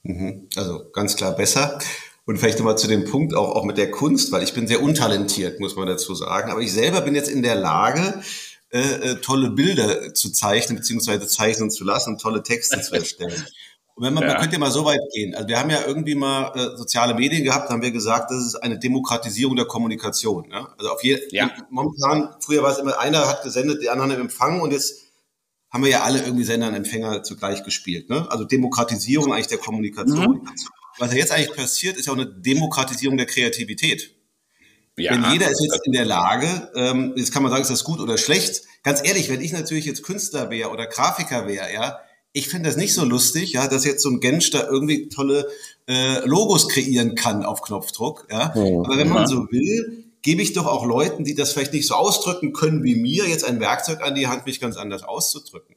Mhm. Also ganz klar besser. Und vielleicht nochmal zu dem Punkt auch, auch mit der Kunst, weil ich bin sehr untalentiert, muss man dazu sagen. Aber ich selber bin jetzt in der Lage, äh, äh, tolle Bilder zu zeichnen, beziehungsweise zeichnen zu lassen und tolle Texte zu erstellen. <laughs> Und wenn man, ja. man könnte ja mal so weit gehen. Also wir haben ja irgendwie mal äh, soziale Medien gehabt, haben wir gesagt, das ist eine Demokratisierung der Kommunikation. Ja? Also auf jeden ja. momentan, früher war es immer, einer hat gesendet, die anderen haben empfangen und jetzt haben wir ja alle irgendwie Sender und Empfänger zugleich gespielt. Ne? Also Demokratisierung eigentlich der Kommunikation. Mhm. Was ja jetzt eigentlich passiert, ist ja auch eine Demokratisierung der Kreativität. Ja, wenn jeder ist jetzt in der Lage, ähm, jetzt kann man sagen, ist das gut oder schlecht. Ganz ehrlich, wenn ich natürlich jetzt Künstler wäre oder Grafiker wäre, ja, ich finde das nicht so lustig, ja, dass jetzt so ein Gensch da irgendwie tolle äh, Logos kreieren kann auf Knopfdruck. Ja. Oh, Aber wenn man so will, gebe ich doch auch Leuten, die das vielleicht nicht so ausdrücken können wie mir, jetzt ein Werkzeug an die Hand, mich ganz anders auszudrücken.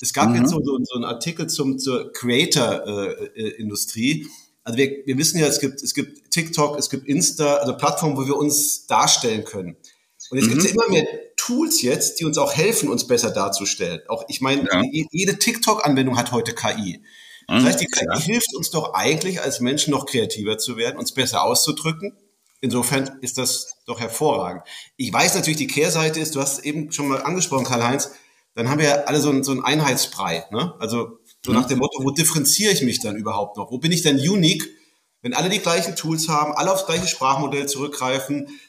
Es gab mhm. jetzt so, so, so einen Artikel zum, zur Creator-Industrie. Äh, äh, also wir, wir wissen ja, es gibt, es gibt TikTok, es gibt Insta, also Plattformen, wo wir uns darstellen können. Und es mhm. gibt ja immer mehr Tools jetzt, die uns auch helfen, uns besser darzustellen. Auch ich meine, ja. jede TikTok-Anwendung hat heute KI. Das mhm, heißt, die KI ja. hilft uns doch eigentlich als Menschen noch kreativer zu werden, uns besser auszudrücken. Insofern ist das doch hervorragend. Ich weiß natürlich, die Kehrseite ist, du hast es eben schon mal angesprochen, Karl-Heinz, dann haben wir alle so, ein, so einen Einheitsbrei. Ne? Also so nach dem Motto, wo differenziere ich mich dann überhaupt noch? Wo bin ich denn unique, wenn alle die gleichen Tools haben, alle aufs gleiche Sprachmodell zurückgreifen?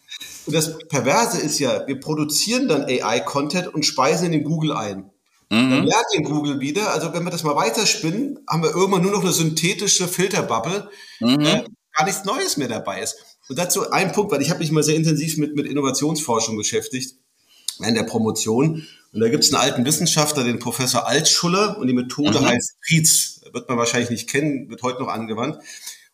Und das Perverse ist ja, wir produzieren dann AI-Content und speisen in den Google ein. Mhm. Dann lernt den Google wieder. Also wenn wir das mal weiterspinnen, haben wir irgendwann nur noch eine synthetische Filterbubble, mhm. äh, gar nichts Neues mehr dabei ist. Und dazu ein Punkt, weil ich habe mich mal sehr intensiv mit, mit Innovationsforschung beschäftigt in der Promotion. Und da gibt es einen alten Wissenschaftler, den Professor Altschuller, und die Methode mhm. heißt Prietz. Wird man wahrscheinlich nicht kennen, wird heute noch angewandt.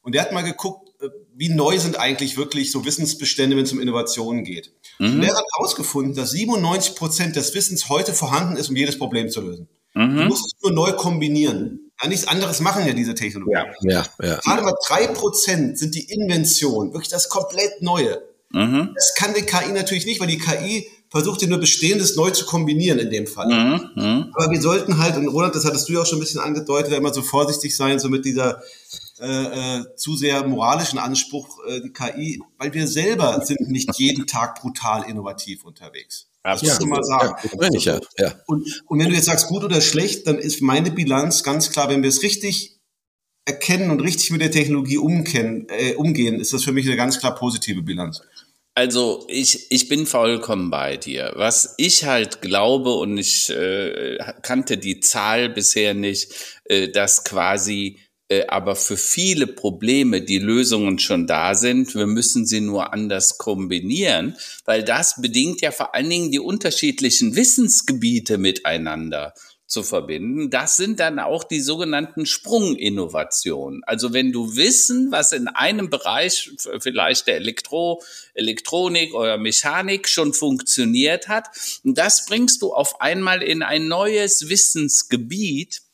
Und der hat mal geguckt, wie neu sind eigentlich wirklich so Wissensbestände, wenn es um Innovationen geht. Mhm. Und der hat herausgefunden, dass 97 Prozent des Wissens heute vorhanden ist, um jedes Problem zu lösen. Mhm. Du musst es nur neu kombinieren. Ja, nichts anderes machen ja diese Technologien. Ja, ja, ja. Gerade mal drei Prozent sind die Invention, wirklich das komplett Neue. Mhm. Das kann die KI natürlich nicht, weil die KI versucht ihr nur Bestehendes neu zu kombinieren in dem Fall. Mhm, mhm. Aber wir sollten halt, und Roland, das hattest du ja auch schon ein bisschen angedeutet, immer so vorsichtig sein, so mit dieser äh, äh, zu sehr moralischen Anspruch, äh, die KI, weil wir selber sind nicht jeden Tag brutal innovativ unterwegs. Das muss man mal sagen. Ja, ich ja. ja. Und, und wenn du jetzt sagst, gut oder schlecht, dann ist meine Bilanz ganz klar, wenn wir es richtig erkennen und richtig mit der Technologie umkennen, äh, umgehen, ist das für mich eine ganz klar positive Bilanz. Also ich, ich bin vollkommen bei dir. Was ich halt glaube, und ich äh, kannte die Zahl bisher nicht, äh, dass quasi äh, aber für viele Probleme die Lösungen schon da sind. Wir müssen sie nur anders kombinieren, weil das bedingt ja vor allen Dingen die unterschiedlichen Wissensgebiete miteinander zu verbinden. Das sind dann auch die sogenannten Sprunginnovationen. Also wenn du Wissen, was in einem Bereich, vielleicht der Elektro, Elektronik oder Mechanik schon funktioniert hat, das bringst du auf einmal in ein neues Wissensgebiet, äh,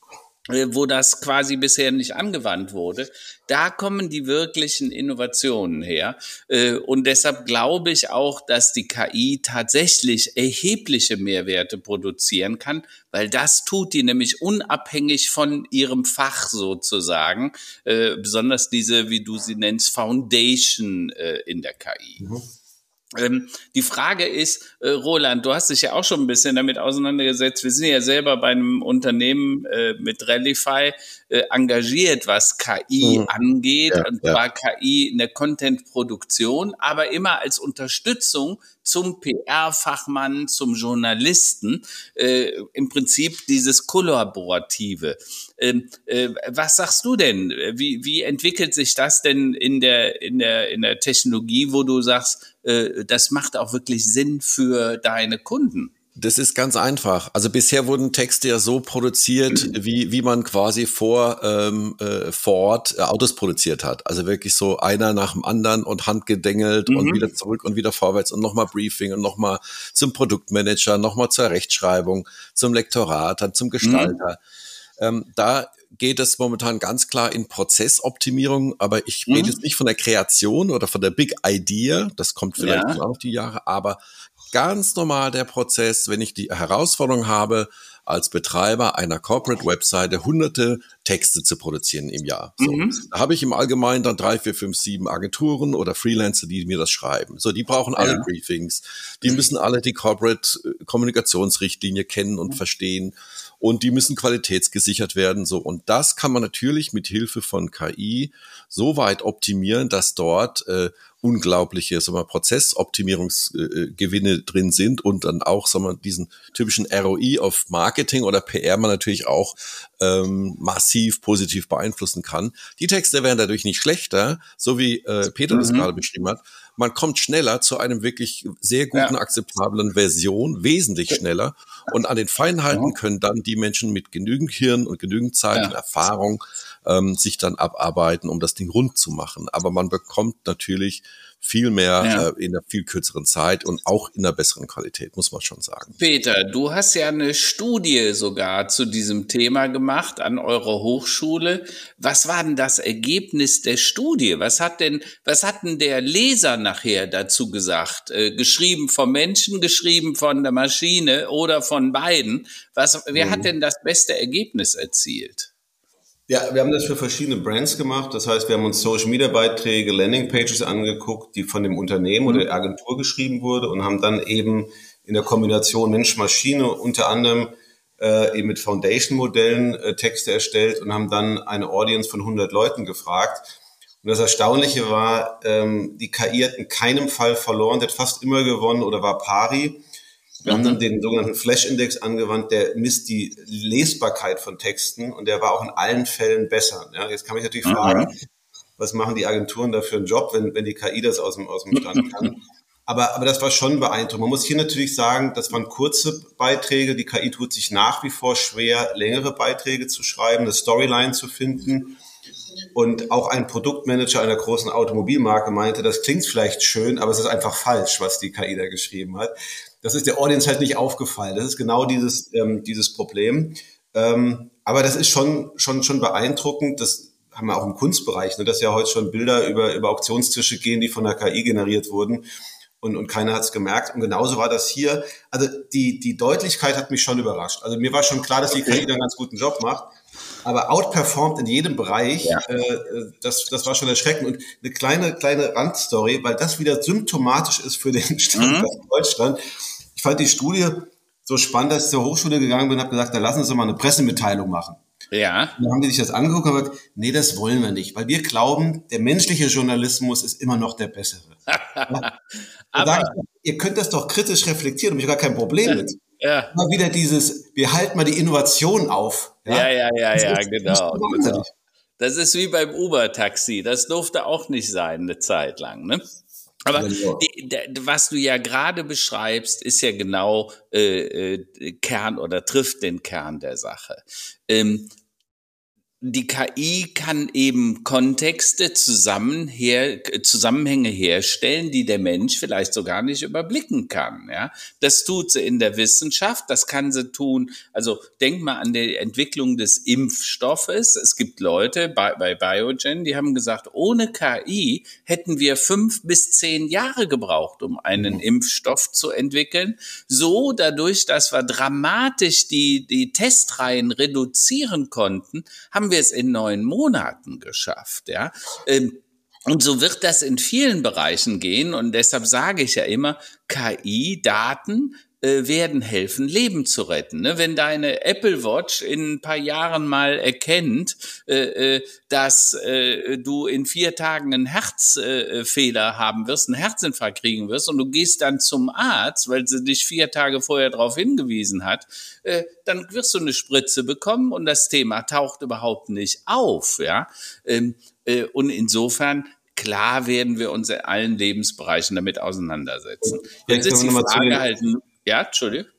wo das quasi bisher nicht angewandt wurde, da kommen die wirklichen Innovationen her. Äh, und deshalb glaube ich auch, dass die KI tatsächlich erhebliche Mehrwerte produzieren kann, weil das tut die nämlich unabhängig von ihrem Fach sozusagen, äh, besonders diese, wie du sie nennst, Foundation in der KI. Mhm. Ähm, die Frage ist, äh, Roland, du hast dich ja auch schon ein bisschen damit auseinandergesetzt. Wir sind ja selber bei einem Unternehmen äh, mit Rallify äh, engagiert, was KI mhm. angeht, ja, und zwar ja. KI in der Content-Produktion, aber immer als Unterstützung zum PR-Fachmann, zum Journalisten, äh, im Prinzip dieses Kollaborative. Ähm, äh, was sagst du denn? Wie, wie entwickelt sich das denn in der, in der, in der Technologie, wo du sagst, äh, das macht auch wirklich Sinn für deine Kunden? Das ist ganz einfach. Also bisher wurden Texte ja so produziert, <clears throat> wie, wie man quasi vor, ähm, äh, vor Ort äh, Autos produziert hat. Also wirklich so einer nach dem anderen und handgedengelt mhm. und wieder zurück und wieder vorwärts und nochmal Briefing und nochmal zum Produktmanager, nochmal zur Rechtschreibung, zum Lektorat, dann zum Gestalter. Mhm. Ähm, da geht es momentan ganz klar in Prozessoptimierung, aber ich rede mhm. jetzt nicht von der Kreation oder von der Big Idea, das kommt vielleicht ja. auch die Jahre, aber ganz normal der Prozess, wenn ich die Herausforderung habe, als Betreiber einer Corporate Webseite hunderte Texte zu produzieren im Jahr. So. Mhm. Da habe ich im Allgemeinen dann drei, vier, fünf, sieben Agenturen oder Freelancer, die mir das schreiben. So, die brauchen alle ja. Briefings. Die müssen alle die Corporate äh, Kommunikationsrichtlinie kennen und mhm. verstehen. Und die müssen qualitätsgesichert werden. So. Und das kann man natürlich mit Hilfe von KI so weit optimieren, dass dort äh, unglaubliche sagen wir, Prozessoptimierungsgewinne äh, drin sind und dann auch sagen wir, diesen typischen ROI auf Marketing oder PR man natürlich auch ähm, massiv positiv beeinflussen kann. Die Texte werden dadurch nicht schlechter, so wie äh, Peter mhm. das gerade beschrieben hat. Man kommt schneller zu einem wirklich sehr guten, ja. akzeptablen Version, wesentlich schneller. Und an den Feinheiten ja. können dann die Menschen mit genügend Hirn und genügend Zeit ja. und Erfahrung ähm, sich dann abarbeiten, um das Ding rund zu machen. Aber man bekommt natürlich viel mehr ja. äh, in einer viel kürzeren Zeit und auch in einer besseren Qualität, muss man schon sagen. Peter, du hast ja eine Studie sogar zu diesem Thema gemacht an eurer Hochschule. Was war denn das Ergebnis der Studie? Was hat denn, was hat denn der Leser nachher dazu gesagt? Äh, geschrieben vom Menschen, geschrieben von der Maschine oder von beiden? Was, wer mhm. hat denn das beste Ergebnis erzielt? Ja, wir haben das für verschiedene Brands gemacht. Das heißt, wir haben uns Social Media Beiträge, Landing Pages angeguckt, die von dem Unternehmen oder mhm. der Agentur geschrieben wurde und haben dann eben in der Kombination Mensch-Maschine unter anderem äh, eben mit Foundation-Modellen äh, Texte erstellt und haben dann eine Audience von 100 Leuten gefragt. Und das Erstaunliche war, ähm, die KI hat in keinem Fall verloren, der hat fast immer gewonnen oder war pari. Wir haben dann den sogenannten Flash-Index angewandt, der misst die Lesbarkeit von Texten und der war auch in allen Fällen besser. Ja, jetzt kann ich natürlich fragen, was machen die Agenturen da für einen Job, wenn, wenn die KI das aus dem, aus dem Stand <laughs> kann? Aber, aber das war schon beeindruckend. Man muss hier natürlich sagen, das waren kurze Beiträge. Die KI tut sich nach wie vor schwer, längere Beiträge zu schreiben, eine Storyline zu finden. Und auch ein Produktmanager einer großen Automobilmarke meinte, das klingt vielleicht schön, aber es ist einfach falsch, was die KI da geschrieben hat. Das ist der Audience halt nicht aufgefallen. Das ist genau dieses, ähm, dieses Problem. Ähm, aber das ist schon, schon, schon beeindruckend. Das haben wir auch im Kunstbereich, ne, dass ja heute schon Bilder über, über Auktionstische gehen, die von der KI generiert wurden. Und, und keiner hat es gemerkt. Und genauso war das hier. Also die, die Deutlichkeit hat mich schon überrascht. Also mir war schon klar, dass die KI da einen ganz guten Job macht aber outperformed in jedem Bereich. Ja. Äh, das, das war schon erschreckend. Und eine kleine, kleine Randstory, weil das wieder symptomatisch ist für den Standort mhm. Deutschland fand die Studie so spannend, dass ich zur Hochschule gegangen bin und habe gesagt, da lassen Sie mal eine Pressemitteilung machen. Ja. Und dann haben die sich das angeguckt und gesagt, nee, das wollen wir nicht, weil wir glauben, der menschliche Journalismus ist immer noch der bessere. <laughs> Aber ich, ihr könnt das doch kritisch reflektieren und ich habe gar kein Problem mit. Ja. Immer wieder dieses, wir halten mal die Innovation auf. Ja, ja, ja, ja, ja genau. genau. Das ist wie beim Uber-Taxi. Das durfte auch nicht sein, eine Zeit lang. Ne? Aber was du ja gerade beschreibst, ist ja genau äh, äh, Kern oder trifft den Kern der Sache. Ähm, die KI kann eben Kontexte, zusammen her, Zusammenhänge herstellen, die der Mensch vielleicht so gar nicht überblicken kann. Ja, das tut sie in der Wissenschaft. Das kann sie tun. Also denk mal an die Entwicklung des Impfstoffes. Es gibt Leute bei, bei Biogen, die haben gesagt, ohne KI hätten wir fünf bis zehn Jahre gebraucht, um einen mhm. Impfstoff zu entwickeln. So dadurch, dass wir dramatisch die die Testreihen reduzieren konnten, haben wir wir es in neun Monaten geschafft, ja. Ähm, und so wird das in vielen Bereichen gehen. Und deshalb sage ich ja immer, KI, Daten äh, werden helfen, Leben zu retten. Ne? Wenn deine Apple Watch in ein paar Jahren mal erkennt, äh, äh, dass äh, du in vier Tagen einen Herzfehler äh, haben wirst, einen Herzinfarkt kriegen wirst und du gehst dann zum Arzt, weil sie dich vier Tage vorher darauf hingewiesen hat, dann wirst du eine Spritze bekommen und das Thema taucht überhaupt nicht auf. Ja? Ähm, äh, und insofern klar werden wir uns in allen Lebensbereichen damit auseinandersetzen. Jetzt ist die Frage halt, ja, Entschuldigung.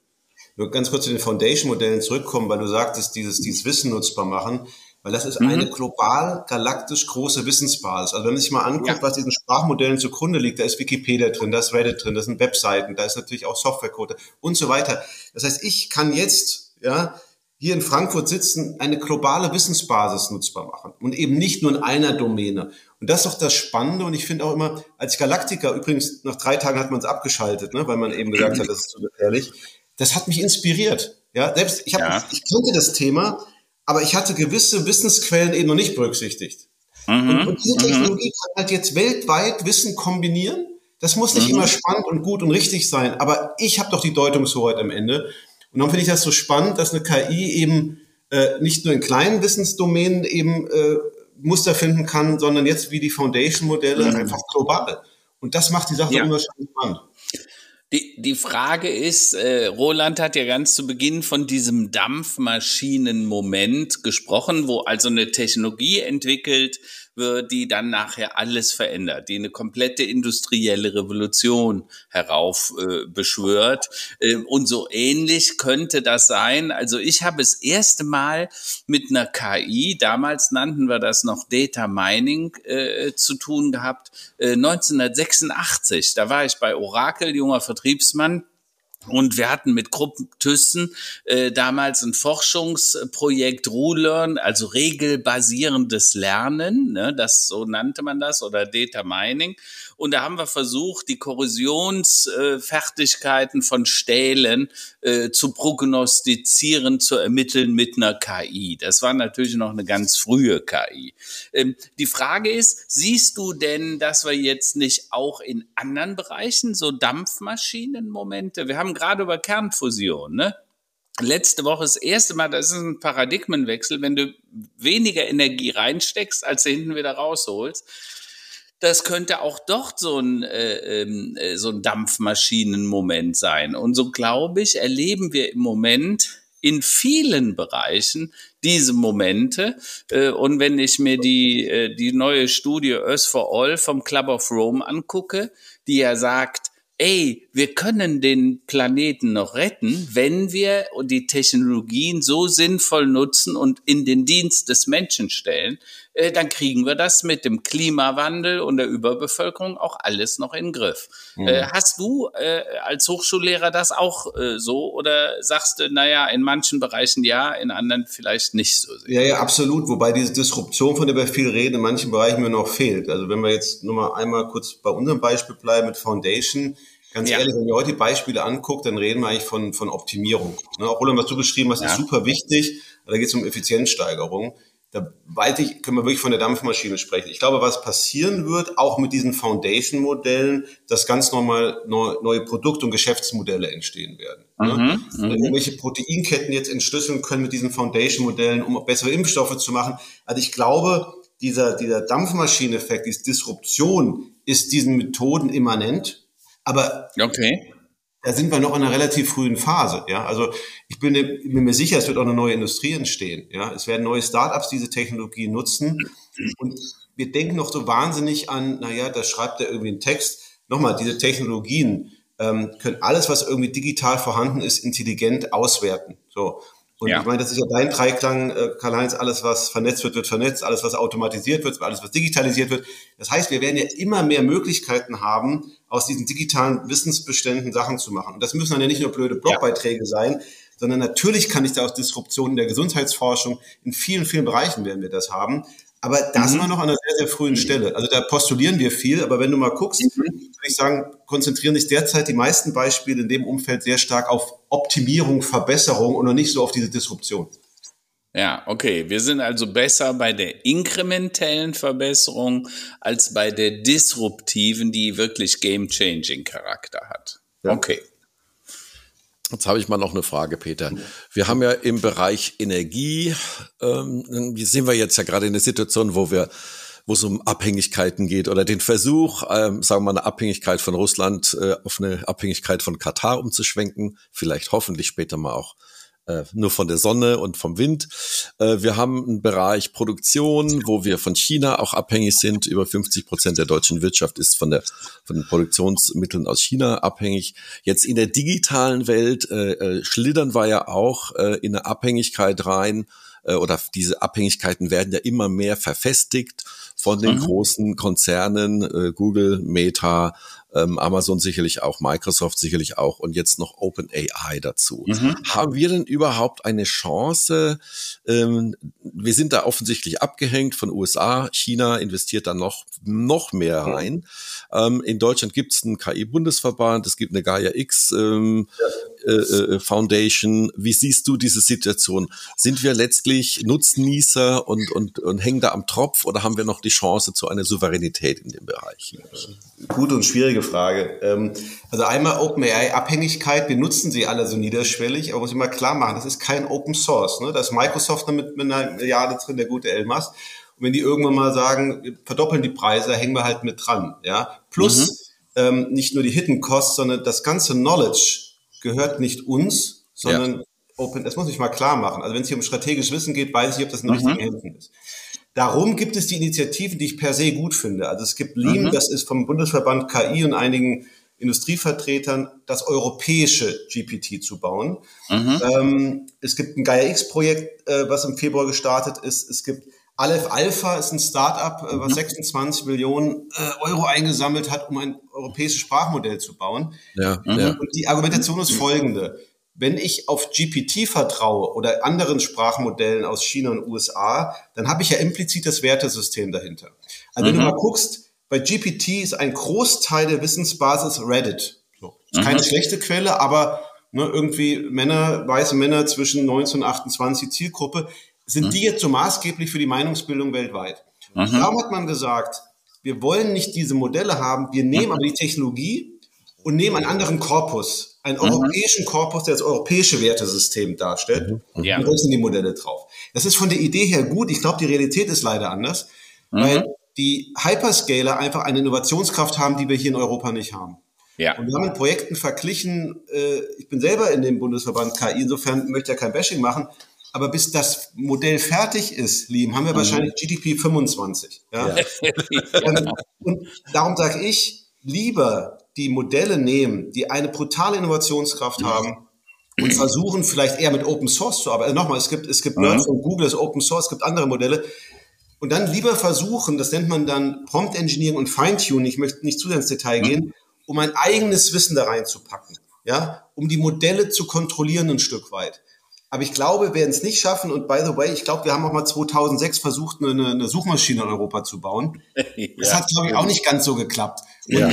Nur ganz kurz zu den Foundation-Modellen zurückkommen, weil du sagtest, dieses, dieses Wissen nutzbar machen, weil das ist mhm. eine global galaktisch große Wissensbasis. Also wenn man sich mal anguckt, ja. was diesen Sprachmodellen zugrunde liegt, da ist Wikipedia drin, da ist Reddit drin, da sind Webseiten, da ist natürlich auch Softwarecode und so weiter. Das heißt, ich kann jetzt, ja, hier in Frankfurt sitzen, eine globale Wissensbasis nutzbar machen und eben nicht nur in einer Domäne. Und das ist doch das Spannende und ich finde auch immer, als Galaktiker, übrigens nach drei Tagen hat man es abgeschaltet, ne, weil man eben gesagt hat, das ist zu gefährlich, das hat mich inspiriert. Ja, selbst ich, hab, ja. ich kannte das Thema, aber ich hatte gewisse Wissensquellen eben noch nicht berücksichtigt. Mhm. Und, und, diese mhm. Technologie mhm. kann halt jetzt weltweit Wissen kombinieren. Das muss nicht mhm. immer spannend und gut und richtig sein, aber ich habe doch die Deutungshoheit am Ende. Und dann finde ich das so spannend, dass eine KI eben äh, nicht nur in kleinen Wissensdomänen eben äh, Muster finden kann, sondern jetzt wie die Foundation-Modelle mhm. einfach global. Und das macht die Sache ja. unwahrscheinlich spannend. Die, die Frage ist, äh, Roland hat ja ganz zu Beginn von diesem Dampfmaschinen-Moment gesprochen, wo also eine Technologie entwickelt die dann nachher alles verändert, die eine komplette industrielle Revolution heraufbeschwört. Äh, äh, und so ähnlich könnte das sein. Also ich habe das erste Mal mit einer KI, damals nannten wir das noch Data Mining, äh, zu tun gehabt, 1986. Äh, da war ich bei Oracle, junger Vertriebsmann und wir hatten mit Gruppen Thyssen äh, damals ein Forschungsprojekt RuLearn, also regelbasierendes Lernen, ne, das so nannte man das, oder Data Mining. Und da haben wir versucht, die Korrosionsfertigkeiten von Stählen äh, zu prognostizieren, zu ermitteln mit einer KI. Das war natürlich noch eine ganz frühe KI. Ähm, die Frage ist, siehst du denn, dass wir jetzt nicht auch in anderen Bereichen so Dampfmaschinenmomente, wir haben gerade über Kernfusion, ne? letzte Woche das erste Mal, das ist ein Paradigmenwechsel, wenn du weniger Energie reinsteckst, als du hinten wieder rausholst das könnte auch dort so ein, äh, ähm, äh, so ein Dampfmaschinenmoment sein. Und so glaube ich, erleben wir im Moment in vielen Bereichen diese Momente. Äh, und wenn ich mir die, äh, die neue Studie Earth for All vom Club of Rome angucke, die ja sagt, ey, wir können den Planeten noch retten, wenn wir die Technologien so sinnvoll nutzen und in den Dienst des Menschen stellen, äh, dann kriegen wir das mit dem Klimawandel und der Überbevölkerung auch alles noch in den Griff. Mhm. Äh, hast du äh, als Hochschullehrer das auch äh, so oder sagst du, naja, in manchen Bereichen ja, in anderen vielleicht nicht so sehr? Ja, ja, absolut. Wobei diese Disruption, von der wir viel reden, in manchen Bereichen mir noch fehlt. Also wenn wir jetzt nur mal einmal kurz bei unserem Beispiel bleiben mit Foundation, Ganz ja. ehrlich, wenn ihr heute die Beispiele anguckt, dann reden wir eigentlich von, von Optimierung. Ne, auch Roland, was du beschrieben hast, ja. ist super wichtig. Da geht es um Effizienzsteigerung da weiß ich, können wir wirklich von der Dampfmaschine sprechen. Ich glaube, was passieren wird, auch mit diesen Foundation-Modellen, dass ganz normal neue, neue Produkt- und Geschäftsmodelle entstehen werden. Ne? Mhm, ne? Irgendwelche Proteinketten jetzt entschlüsseln können mit diesen Foundation-Modellen, um bessere Impfstoffe zu machen. Also ich glaube, dieser, dieser Dampfmaschineneffekt, diese Disruption ist diesen Methoden immanent. Aber okay da sind wir noch in einer relativ frühen Phase. Ja, also ich bin, bin, mir sicher, es wird auch eine neue Industrie entstehen. Ja, es werden neue Startups diese Technologie nutzen und wir denken noch so wahnsinnig an, naja, da schreibt er irgendwie einen Text. Nochmal, diese Technologien ähm, können alles, was irgendwie digital vorhanden ist, intelligent auswerten. So. Und ja. ich meine, das ist ja dein Dreiklang, äh, Karl-Heinz, alles, was vernetzt wird, wird vernetzt, alles, was automatisiert wird, alles, was digitalisiert wird. Das heißt, wir werden ja immer mehr Möglichkeiten haben, aus diesen digitalen Wissensbeständen Sachen zu machen. Und das müssen dann ja nicht nur blöde Blogbeiträge ja. sein, sondern natürlich kann ich da aus Disruptionen der Gesundheitsforschung in vielen, vielen Bereichen werden wir das haben. Aber da mhm. sind wir noch an einer sehr, sehr frühen Stelle. Also da postulieren wir viel, aber wenn du mal guckst, mhm. würde ich sagen, konzentrieren sich derzeit die meisten Beispiele in dem Umfeld sehr stark auf Optimierung, Verbesserung und noch nicht so auf diese Disruption. Ja, okay. Wir sind also besser bei der inkrementellen Verbesserung als bei der disruptiven, die wirklich game-changing Charakter hat. Ja. Okay. Jetzt habe ich mal noch eine Frage, Peter. Wir haben ja im Bereich Energie, ähm, sind wir jetzt ja gerade in der Situation, wo wir wo es um Abhängigkeiten geht oder den Versuch, ähm, sagen wir mal, eine Abhängigkeit von Russland äh, auf eine Abhängigkeit von Katar umzuschwenken, vielleicht hoffentlich später mal auch äh, nur von der Sonne und vom Wind. Äh, wir haben einen Bereich Produktion, wo wir von China auch abhängig sind. Über 50 Prozent der deutschen Wirtschaft ist von der von den Produktionsmitteln aus China abhängig. Jetzt in der digitalen Welt äh, äh, schlittern wir ja auch äh, in eine Abhängigkeit rein äh, oder diese Abhängigkeiten werden ja immer mehr verfestigt von den mhm. großen Konzernen, äh, Google, Meta, ähm, Amazon sicherlich auch, Microsoft sicherlich auch und jetzt noch OpenAI dazu. Mhm. Haben wir denn überhaupt eine Chance? Ähm, wir sind da offensichtlich abgehängt von USA. China investiert da noch, noch mehr rein. Ähm, in Deutschland gibt es einen KI-Bundesverband, es gibt eine Gaia X ähm, äh, äh, Foundation. Wie siehst du diese Situation? Sind wir letztlich Nutznießer und, und, und hängen da am Tropf oder haben wir noch die Chance zu einer Souveränität in dem Bereich? Gute und schwierige Frage. Ähm, also einmal OpenAI-Abhängigkeit, wir nutzen sie alle so niederschwellig, aber muss ich mal klar machen, das ist kein Open Source. Ne? Da ist Microsoft mit, mit einer Milliarde drin, der gute Elmas. Und wenn die irgendwann mal sagen, wir verdoppeln die Preise, hängen wir halt mit dran. Ja? Plus mhm. ähm, nicht nur die Hidden Costs, sondern das ganze Knowledge gehört nicht uns, sondern ja. Open, das muss ich mal klar machen. Also wenn es hier um strategisches Wissen geht, weiß ich, ob das in mhm. richtigen Händen ist. Darum gibt es die Initiativen, die ich per se gut finde. Also es gibt LEAM, mhm. das ist vom Bundesverband KI und einigen Industrievertretern, das europäische GPT zu bauen. Mhm. Ähm, es gibt ein Gaia-X-Projekt, äh, was im Februar gestartet ist. Es gibt Aleph Alpha, ist ein Start-up, äh, was mhm. 26 Millionen äh, Euro eingesammelt hat, um ein europäisches Sprachmodell zu bauen. Ja, mhm. ja. Und die Argumentation ist folgende wenn ich auf GPT vertraue oder anderen Sprachmodellen aus China und USA, dann habe ich ja implizit das Wertesystem dahinter. Also mhm. wenn du mhm. mal guckst, bei GPT ist ein Großteil der Wissensbasis Reddit. So. Ist mhm. keine schlechte Quelle, aber ne, irgendwie Männer, weiße Männer zwischen 19 und 28 Zielgruppe, sind mhm. die jetzt so maßgeblich für die Meinungsbildung weltweit? Mhm. Darum hat man gesagt, wir wollen nicht diese Modelle haben, wir nehmen mhm. aber die Technologie und nehmen einen anderen Korpus, einen mhm. europäischen Korpus, der das europäische Wertesystem darstellt. Mhm. Ja. Und sind die Modelle drauf. Das ist von der Idee her gut. Ich glaube, die Realität ist leider anders, mhm. weil die Hyperscaler einfach eine Innovationskraft haben, die wir hier in Europa nicht haben. Ja. Und wir haben in Projekten verglichen, äh, ich bin selber in dem Bundesverband KI, insofern möchte ich ja kein Bashing machen, aber bis das Modell fertig ist, Liam, haben wir mhm. wahrscheinlich GDP 25. Ja? ja. und, <laughs> und darum sage ich, lieber die Modelle nehmen, die eine brutale Innovationskraft ja. haben und versuchen vielleicht eher mit Open Source zu arbeiten. Also nochmal, es gibt, es gibt mhm. von Google, das ist Open Source, es gibt andere Modelle. Und dann lieber versuchen, das nennt man dann Prompt Engineering und Feintuning, ich möchte nicht zu sehr ins Detail gehen, um ein eigenes Wissen da reinzupacken, ja, um die Modelle zu kontrollieren ein Stück weit. Aber ich glaube, wir werden es nicht schaffen. Und by the way, ich glaube, wir haben auch mal 2006 versucht, eine, eine Suchmaschine in Europa zu bauen. <laughs> ja, das hat, glaube ich, auch nicht ganz so geklappt. Und ja.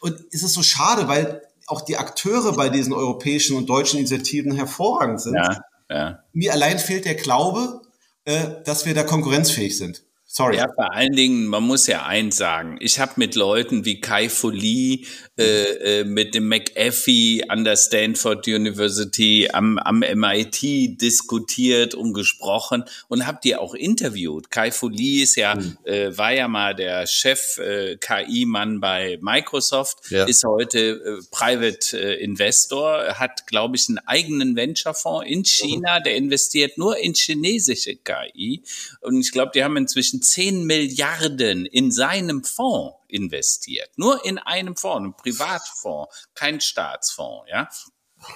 Und es ist so schade, weil auch die Akteure bei diesen europäischen und deutschen Initiativen hervorragend sind. Ja, ja. Mir allein fehlt der Glaube, äh, dass wir da konkurrenzfähig sind. Sorry. Ja, vor allen Dingen, man muss ja eins sagen. Ich habe mit Leuten wie Kai Folie, äh, äh, mit dem McAfee an der Stanford University, am, am MIT diskutiert und gesprochen und habe die auch interviewt. Kai Folie ist ja, mhm. äh, war ja mal der Chef äh, KI-Mann bei Microsoft, ja. ist heute äh, Private äh, Investor, hat, glaube ich, einen eigenen Venture-Fonds in China, der investiert nur in chinesische KI. Und ich glaube, die haben inzwischen 10 Milliarden in seinem Fonds investiert. Nur in einem Fonds, einem Privatfonds, kein Staatsfonds, ja.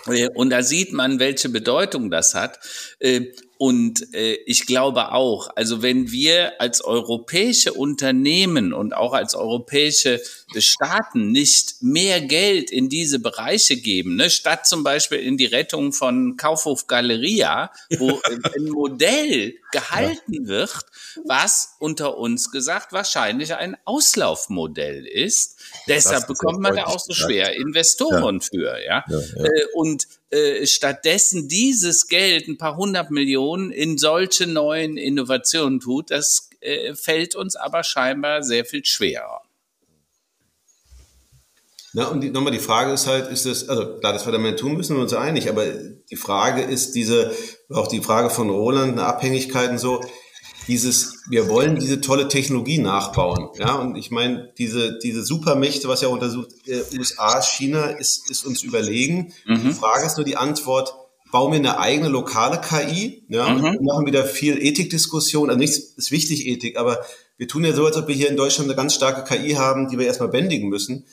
Äh, und da sieht man, welche Bedeutung das hat. Äh, und äh, ich glaube auch, also wenn wir als europäische Unternehmen und auch als europäische Staaten nicht mehr Geld in diese Bereiche geben, ne, statt zum Beispiel in die Rettung von Kaufhof Galeria, wo ein Modell gehalten wird, was unter uns gesagt wahrscheinlich ein Auslaufmodell ist. Deshalb bekommt man da auch so schwer Investoren ja. für, ja. ja, ja. Äh, und äh, stattdessen dieses Geld, ein paar hundert Millionen, in solche neuen Innovationen tut, das äh, fällt uns aber scheinbar sehr viel schwerer. Na, und die, nochmal die Frage ist halt, ist das, also klar, das wir damit tun müssen, wir uns einig, aber die Frage ist diese, auch die Frage von Roland, eine Abhängigkeit und so, dieses, wir wollen diese tolle Technologie nachbauen. Ja, und ich meine, diese, diese Supermächte, was ja untersucht, äh, USA, China, ist, ist uns überlegen. Mhm. Die Frage ist nur die Antwort, bauen wir eine eigene lokale KI? Ja, mhm. wir machen wieder viel Ethikdiskussion. Also nichts ist wichtig, Ethik, aber wir tun ja so, als ob wir hier in Deutschland eine ganz starke KI haben, die wir erstmal bändigen müssen.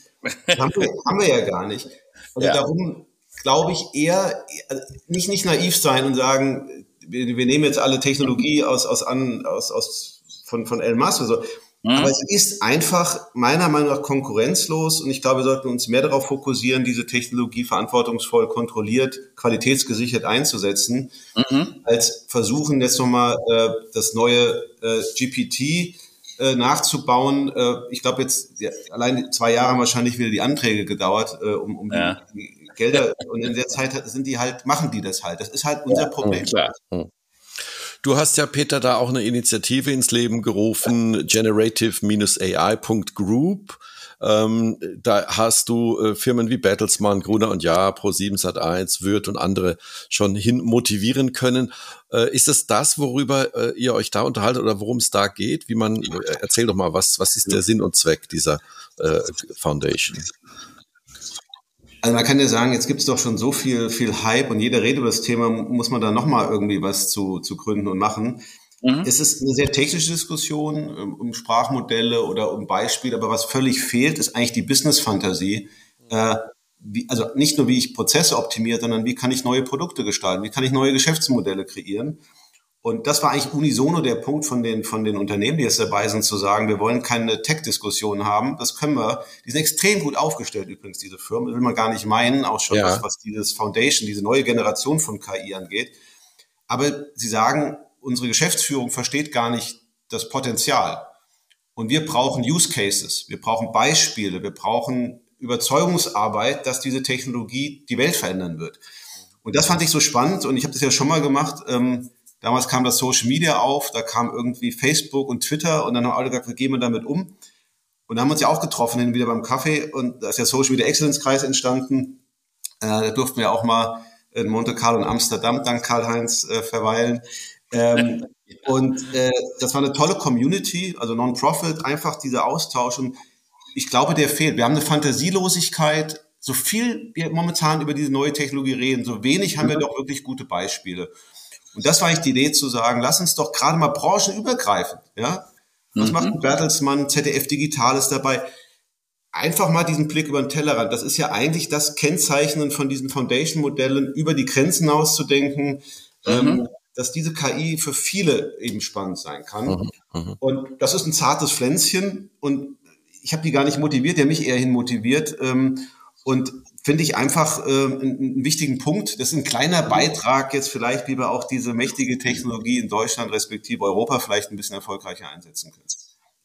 haben, wir, <laughs> haben wir ja gar nicht. Also ja. darum glaube ich eher, also nicht, nicht naiv sein und sagen, wir, wir nehmen jetzt alle Technologie aus, aus, an, aus, aus von, von Elon Musk oder so. Mhm. Aber es ist einfach meiner Meinung nach konkurrenzlos und ich glaube, wir sollten uns mehr darauf fokussieren, diese Technologie verantwortungsvoll kontrolliert, qualitätsgesichert einzusetzen, mhm. als versuchen jetzt nochmal äh, das neue äh, GPT äh, nachzubauen. Äh, ich glaube jetzt, ja, allein zwei Jahre haben wahrscheinlich wieder die Anträge gedauert, äh, um, um ja. die Gelder und in der Zeit sind die halt, machen die das halt. Das ist halt unser Problem. Ja, klar. Du hast ja, Peter, da auch eine Initiative ins Leben gerufen, generative-ai.group. Ähm, da hast du äh, Firmen wie Bertelsmann, Gruner und Jahr, Pro7 Sat1, Würth und andere schon hin motivieren können. Äh, ist es das, worüber äh, ihr euch da unterhaltet oder worum es da geht? Wie man, äh, erzähl doch mal, was, was ist der Sinn und Zweck dieser äh, Foundation? Also man kann ja sagen, jetzt gibt es doch schon so viel, viel Hype und jeder redet über das Thema, muss man da nochmal irgendwie was zu, zu gründen und machen. Mhm. Es ist eine sehr technische Diskussion ähm, um Sprachmodelle oder um Beispiele, aber was völlig fehlt, ist eigentlich die Business-Fantasie. Äh, wie, also nicht nur, wie ich Prozesse optimiere, sondern wie kann ich neue Produkte gestalten, wie kann ich neue Geschäftsmodelle kreieren. Und das war eigentlich unisono der Punkt von den, von den Unternehmen, die jetzt dabei sind, zu sagen, wir wollen keine Tech-Diskussion haben. Das können wir. Die sind extrem gut aufgestellt übrigens, diese Firmen. Das will man gar nicht meinen, auch schon, ja. was, was dieses Foundation, diese neue Generation von KI angeht. Aber sie sagen, unsere Geschäftsführung versteht gar nicht das Potenzial. Und wir brauchen Use Cases, wir brauchen Beispiele, wir brauchen Überzeugungsarbeit, dass diese Technologie die Welt verändern wird. Und das fand ich so spannend und ich habe das ja schon mal gemacht. Ähm, Damals kam das Social Media auf, da kam irgendwie Facebook und Twitter und dann haben alle gesagt, wie gehen wir damit um? Und da haben wir uns ja auch getroffen, hin wieder beim Kaffee und da ist der Social Media Excellence Kreis entstanden. Äh, da durften wir auch mal in Monte Carlo und Amsterdam dank Karl-Heinz äh, verweilen. Ähm, <laughs> und äh, das war eine tolle Community, also Non-Profit, einfach dieser Austausch. Und ich glaube, der fehlt. Wir haben eine Fantasielosigkeit. So viel wir momentan über diese neue Technologie reden, so wenig haben wir mhm. doch wirklich gute Beispiele. Und das war eigentlich die Idee zu sagen, lass uns doch gerade mal branchenübergreifend, ja. Was mhm. macht Bertelsmann, ZDF Digital ist dabei? Einfach mal diesen Blick über den Tellerrand. Das ist ja eigentlich das Kennzeichnen von diesen Foundation-Modellen, über die Grenzen auszudenken, mhm. ähm, dass diese KI für viele eben spannend sein kann. Mhm. mhm. Und das ist ein zartes Pflänzchen und ich habe die gar nicht motiviert, der mich eher hin motiviert. Ähm, und finde ich einfach äh, einen, einen, wichtigen Punkt. Das ist ein kleiner Beitrag jetzt vielleicht, wie wir auch diese mächtige Technologie in Deutschland respektive Europa vielleicht ein bisschen erfolgreicher einsetzen können.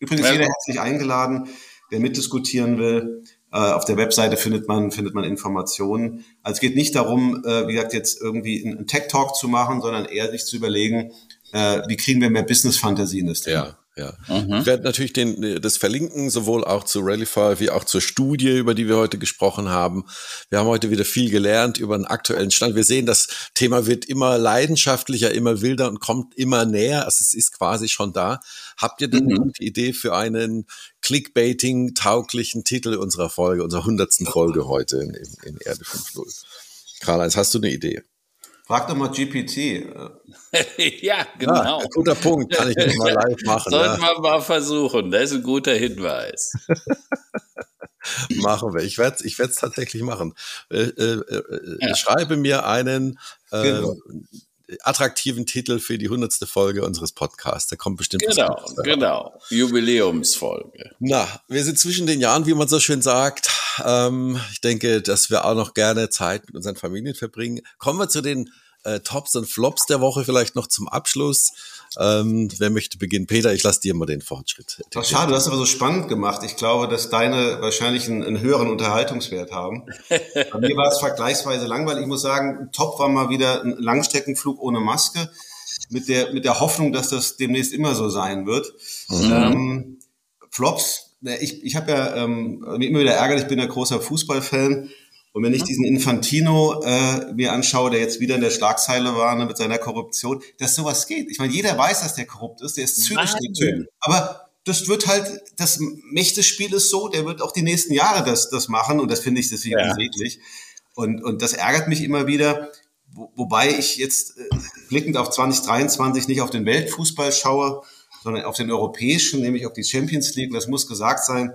Übrigens, jeder herzlich eingeladen, der mitdiskutieren will. Äh, auf der Webseite findet man, findet man Informationen. Also es geht nicht darum, äh, wie gesagt, jetzt irgendwie einen Tech-Talk zu machen, sondern eher sich zu überlegen, äh, wie kriegen wir mehr Business-Fantasie in das Thema. Ja. Ja. Mhm. Ich werde natürlich den, das verlinken, sowohl auch zu Rallyfy wie auch zur Studie, über die wir heute gesprochen haben. Wir haben heute wieder viel gelernt über den aktuellen Stand. Wir sehen, das Thema wird immer leidenschaftlicher, immer wilder und kommt immer näher. Also es ist quasi schon da. Habt ihr denn mhm. eine gute Idee für einen Clickbaiting-tauglichen Titel unserer Folge, unserer hundertsten Folge heute in, in, in Erde 5.0? Karl-Heinz, hast du eine Idee? Frag doch mal GPT. <laughs> ja, genau. Ja, guter Punkt, kann ich nicht mal <laughs> live machen. Sollten ja. wir mal versuchen, das ist ein guter Hinweis. <laughs> machen wir. Ich werde es ich tatsächlich machen. Äh, äh, äh, ja. Schreibe mir einen äh, genau. attraktiven Titel für die hundertste Folge unseres Podcasts. Der kommt bestimmt. Genau, genau. Jubiläumsfolge. Na, wir sind zwischen den Jahren, wie man so schön sagt. Ähm, ich denke, dass wir auch noch gerne Zeit mit unseren Familien verbringen. Kommen wir zu den äh, Tops und Flops der Woche vielleicht noch zum Abschluss. Ähm, wer möchte beginnen? Peter, ich lasse dir mal den Fortschritt. Ach, schade, du hast aber so spannend gemacht. Ich glaube, dass deine wahrscheinlich einen, einen höheren Unterhaltungswert haben. <laughs> Bei mir war es vergleichsweise langweilig. Ich muss sagen, top war mal wieder ein Langstreckenflug ohne Maske. Mit der, mit der Hoffnung, dass das demnächst immer so sein wird. Mhm. Ähm, Flops, ich, ich habe ja ähm, immer wieder ärgert, ich bin ja großer Fußballfan. Und wenn ich diesen Infantino äh, mir anschaue, der jetzt wieder in der Schlagzeile war ne, mit seiner Korruption, dass sowas geht. Ich meine, jeder weiß, dass der korrupt ist, der ist zynisch, der Typ. Aber das wird halt, das Mächtespiel ist so, der wird auch die nächsten Jahre das, das machen und das finde ich deswegen ja. unsäglich. Und, und das ärgert mich immer wieder, wo, wobei ich jetzt äh, blickend auf 2023 nicht auf den Weltfußball schaue, sondern auf den europäischen, nämlich auf die Champions League. Das muss gesagt sein,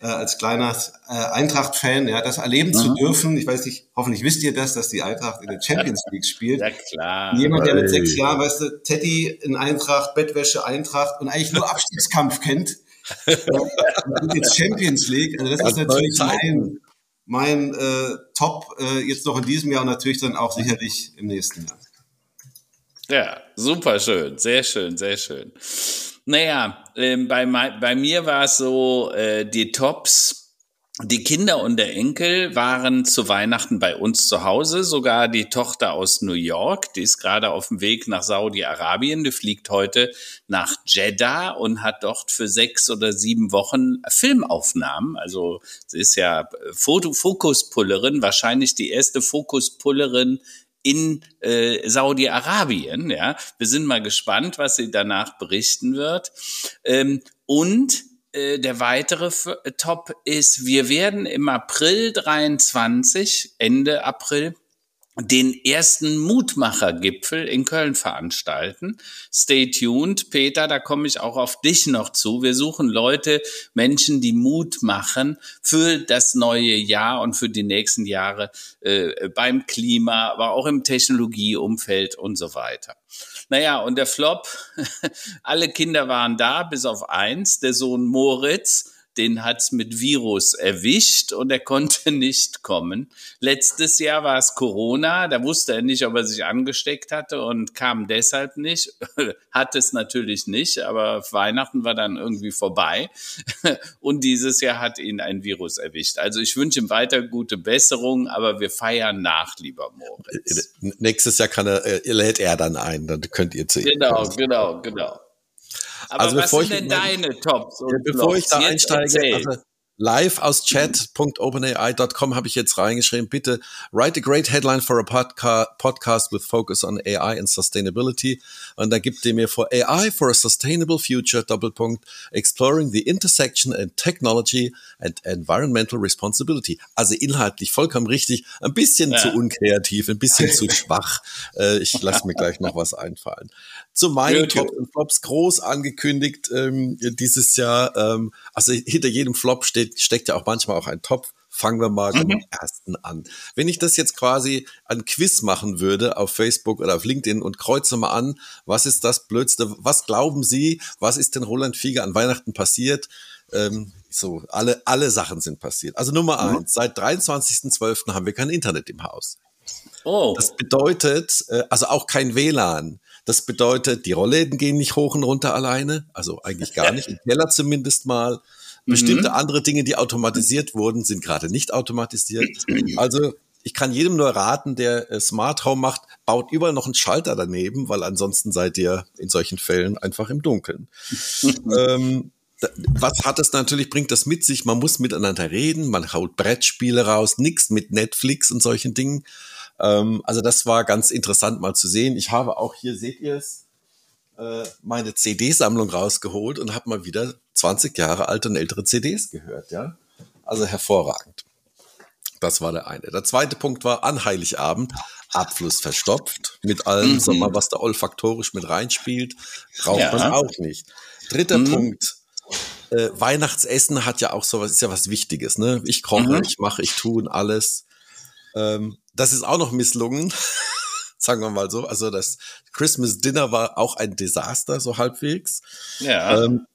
äh, als kleiner äh, Eintracht-Fan, ja, das erleben mhm. zu dürfen. Ich weiß nicht, hoffentlich wisst ihr das, dass die Eintracht in der Champions <laughs> League spielt. Ja, klar. Jemand, der mit sechs Jahren, weißt du, Teddy in Eintracht, Bettwäsche, Eintracht und eigentlich nur <laughs> Abstiegskampf kennt, jetzt Champions League, also das, das ist natürlich mein, mein äh, Top äh, jetzt noch in diesem Jahr und natürlich dann auch sicherlich im nächsten Jahr. Ja, super schön, sehr schön, sehr schön. Naja, äh, bei, bei mir war es so, äh, die Tops die Kinder und der Enkel waren zu Weihnachten bei uns zu Hause, sogar die Tochter aus New York, die ist gerade auf dem Weg nach Saudi-Arabien, die fliegt heute nach Jeddah und hat dort für sechs oder sieben Wochen Filmaufnahmen. Also sie ist ja Foto Fokuspullerin, wahrscheinlich die erste Fokuspullerin in äh, Saudi-Arabien. Ja, wir sind mal gespannt, was sie danach berichten wird. Ähm, und äh, der weitere Top ist, wir werden im April 23, Ende April, den ersten Mutmachergipfel in Köln veranstalten. Stay tuned, Peter, da komme ich auch auf dich noch zu. Wir suchen Leute, Menschen, die Mut machen für das neue Jahr und für die nächsten Jahre äh, beim Klima, aber auch im Technologieumfeld und so weiter. Naja, und der Flop, <laughs> alle Kinder waren da, bis auf eins, der Sohn Moritz den hat's mit Virus erwischt und er konnte <laughs> nicht kommen. Letztes Jahr war es Corona, da wusste er nicht, ob er sich angesteckt hatte und kam deshalb nicht. <laughs> Hat es natürlich nicht, aber Weihnachten war dann irgendwie vorbei. <laughs> Und dieses Jahr hat ihn ein Virus erwischt. Also ich wünsche ihm weiter gute Besserung, aber wir feiern nach, lieber Moritz. Nächstes Jahr kann er, äh, lädt er dann ein, dann könnt ihr zu ihm Genau, kommen. genau, genau. Aber also was sind denn deine Tops? Und bevor Blogs? ich da Jetzt einsteige, also live aus chat.openai.com habe ich jetzt reingeschrieben, bitte write a great headline for a podca podcast with focus on AI and sustainability. Und da gibt ihr mir vor AI for a sustainable future, Doppelpunkt, exploring the intersection in technology and environmental responsibility. Also inhaltlich vollkommen richtig, ein bisschen ja. zu unkreativ, ein bisschen zu <laughs> schwach. Äh, ich lasse mir gleich noch was einfallen. Zu meinen Top und Flops groß angekündigt ähm, dieses Jahr. Ähm, also hinter jedem Flop steht, steckt ja auch manchmal auch ein Topf. Fangen wir mal mhm. mit dem ersten an. Wenn ich das jetzt quasi ein Quiz machen würde auf Facebook oder auf LinkedIn und kreuze mal an, was ist das Blödste, was glauben Sie, was ist denn Roland Fieger an Weihnachten passiert? Ähm, so, alle, alle Sachen sind passiert. Also Nummer mhm. eins, seit 23.12. haben wir kein Internet im Haus. Oh. Das bedeutet, äh, also auch kein WLAN. Das bedeutet, die Rollläden gehen nicht hoch und runter alleine, also eigentlich gar nicht, im Keller zumindest mal. Bestimmte mhm. andere Dinge, die automatisiert wurden, sind gerade nicht automatisiert. <clears throat> Also ich kann jedem nur raten, der äh, Smart Home macht, baut überall noch einen Schalter daneben, weil ansonsten seid ihr in solchen Fällen einfach im Dunkeln. <laughs> ähm, was hat das natürlich, bringt das mit sich, man muss miteinander reden, man haut Brettspiele raus, nichts mit Netflix und solchen Dingen. Ähm, also das war ganz interessant mal zu sehen. Ich habe auch hier, seht ihr es, äh, meine CD-Sammlung rausgeholt und habe mal wieder 20 Jahre alte und ältere CDs gehört. Ja, Also hervorragend. Das war der eine. Der zweite Punkt war an Heiligabend Abfluss verstopft mit allem, mhm. sag mal, was da olfaktorisch mit reinspielt. Braucht ja. man auch nicht. Dritter mhm. Punkt. Äh, Weihnachtsessen hat ja auch sowas, ist ja was Wichtiges, ne? Ich koche, mhm. ich mache, ich tue und alles. Ähm, das ist auch noch misslungen. Sagen wir mal so. Also das Christmas Dinner war auch ein Desaster, so halbwegs. Ja. Ähm,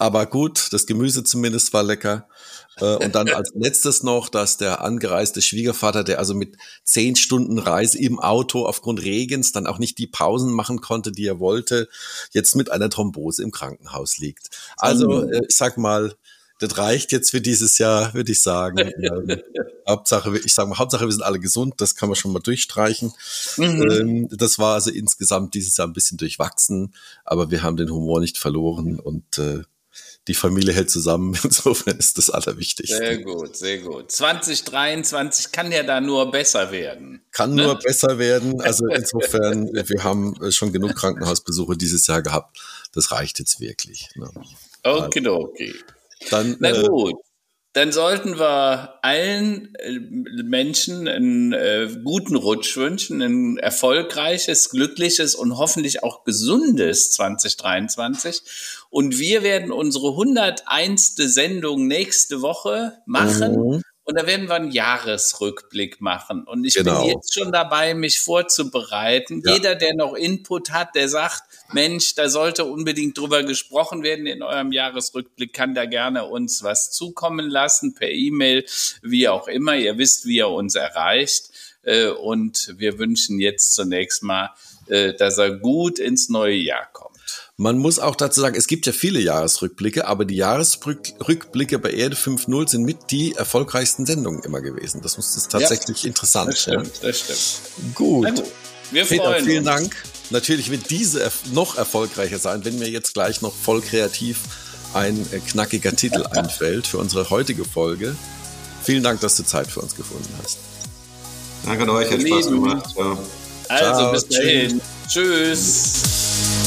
aber gut, das Gemüse zumindest war lecker. Äh, und dann als <laughs> letztes noch, dass der angereiste Schwiegervater, der also mit zehn Stunden Reise im Auto aufgrund Regens dann auch nicht die Pausen machen konnte, die er wollte, jetzt mit einer Thrombose im Krankenhaus liegt. Also, äh, ich sag mal, das reicht jetzt für dieses Jahr, würde ich sagen. <laughs> Hauptsache, ich sage mal, Hauptsache, wir sind alle gesund, das kann man schon mal durchstreichen. Mhm. Ähm, das war also insgesamt dieses Jahr ein bisschen durchwachsen, aber wir haben den Humor nicht verloren und äh, die Familie hält zusammen. <laughs> Insofern ist das Allerwichtigste. Sehr gut, sehr gut. 2023 kann ja da nur besser werden. Kann ne? nur besser werden. Also insofern, <laughs> wir haben schon genug Krankenhausbesuche dieses Jahr gehabt. Das reicht jetzt wirklich. Ne? Okay, okay. Dann, Na äh, gut. Dann sollten wir allen äh, Menschen einen äh, guten Rutsch wünschen, ein erfolgreiches, glückliches und hoffentlich auch gesundes 2023. Und wir werden unsere 101. Sendung nächste Woche machen. Mhm. Und da werden wir einen Jahresrückblick machen. Und ich Genau. bin jetzt schon dabei, mich vorzubereiten. Ja. Jeder, der noch Input hat, der sagt, Mensch, da sollte unbedingt drüber gesprochen werden in eurem Jahresrückblick, kann da gerne uns was zukommen lassen, per E-Mail, wie auch immer. Ihr wisst, wie ihr uns erreicht. Äh, Und wir wünschen jetzt zunächst mal, äh, dass er gut ins neue Jahr kommt. Man muss auch dazu sagen, es gibt ja viele Jahresrückblicke, aber die Jahresrückblicke bei Erde 5.0 sind mit die erfolgreichsten Sendungen immer gewesen. Das ist tatsächlich interessant. Das stimmt, das stimmt. Ja. Gut. Gut, wir Peter, freuen vielen uns. Dank. Natürlich wird diese noch erfolgreicher sein, wenn mir jetzt gleich noch voll kreativ ein äh, knackiger Titel <laughs> einfällt für unsere heutige Folge. Vielen Dank, dass du Zeit für uns gefunden hast. Danke an euch, hat Spaß gemacht. Ja. Also Ciao, bis dahin. Tschüss.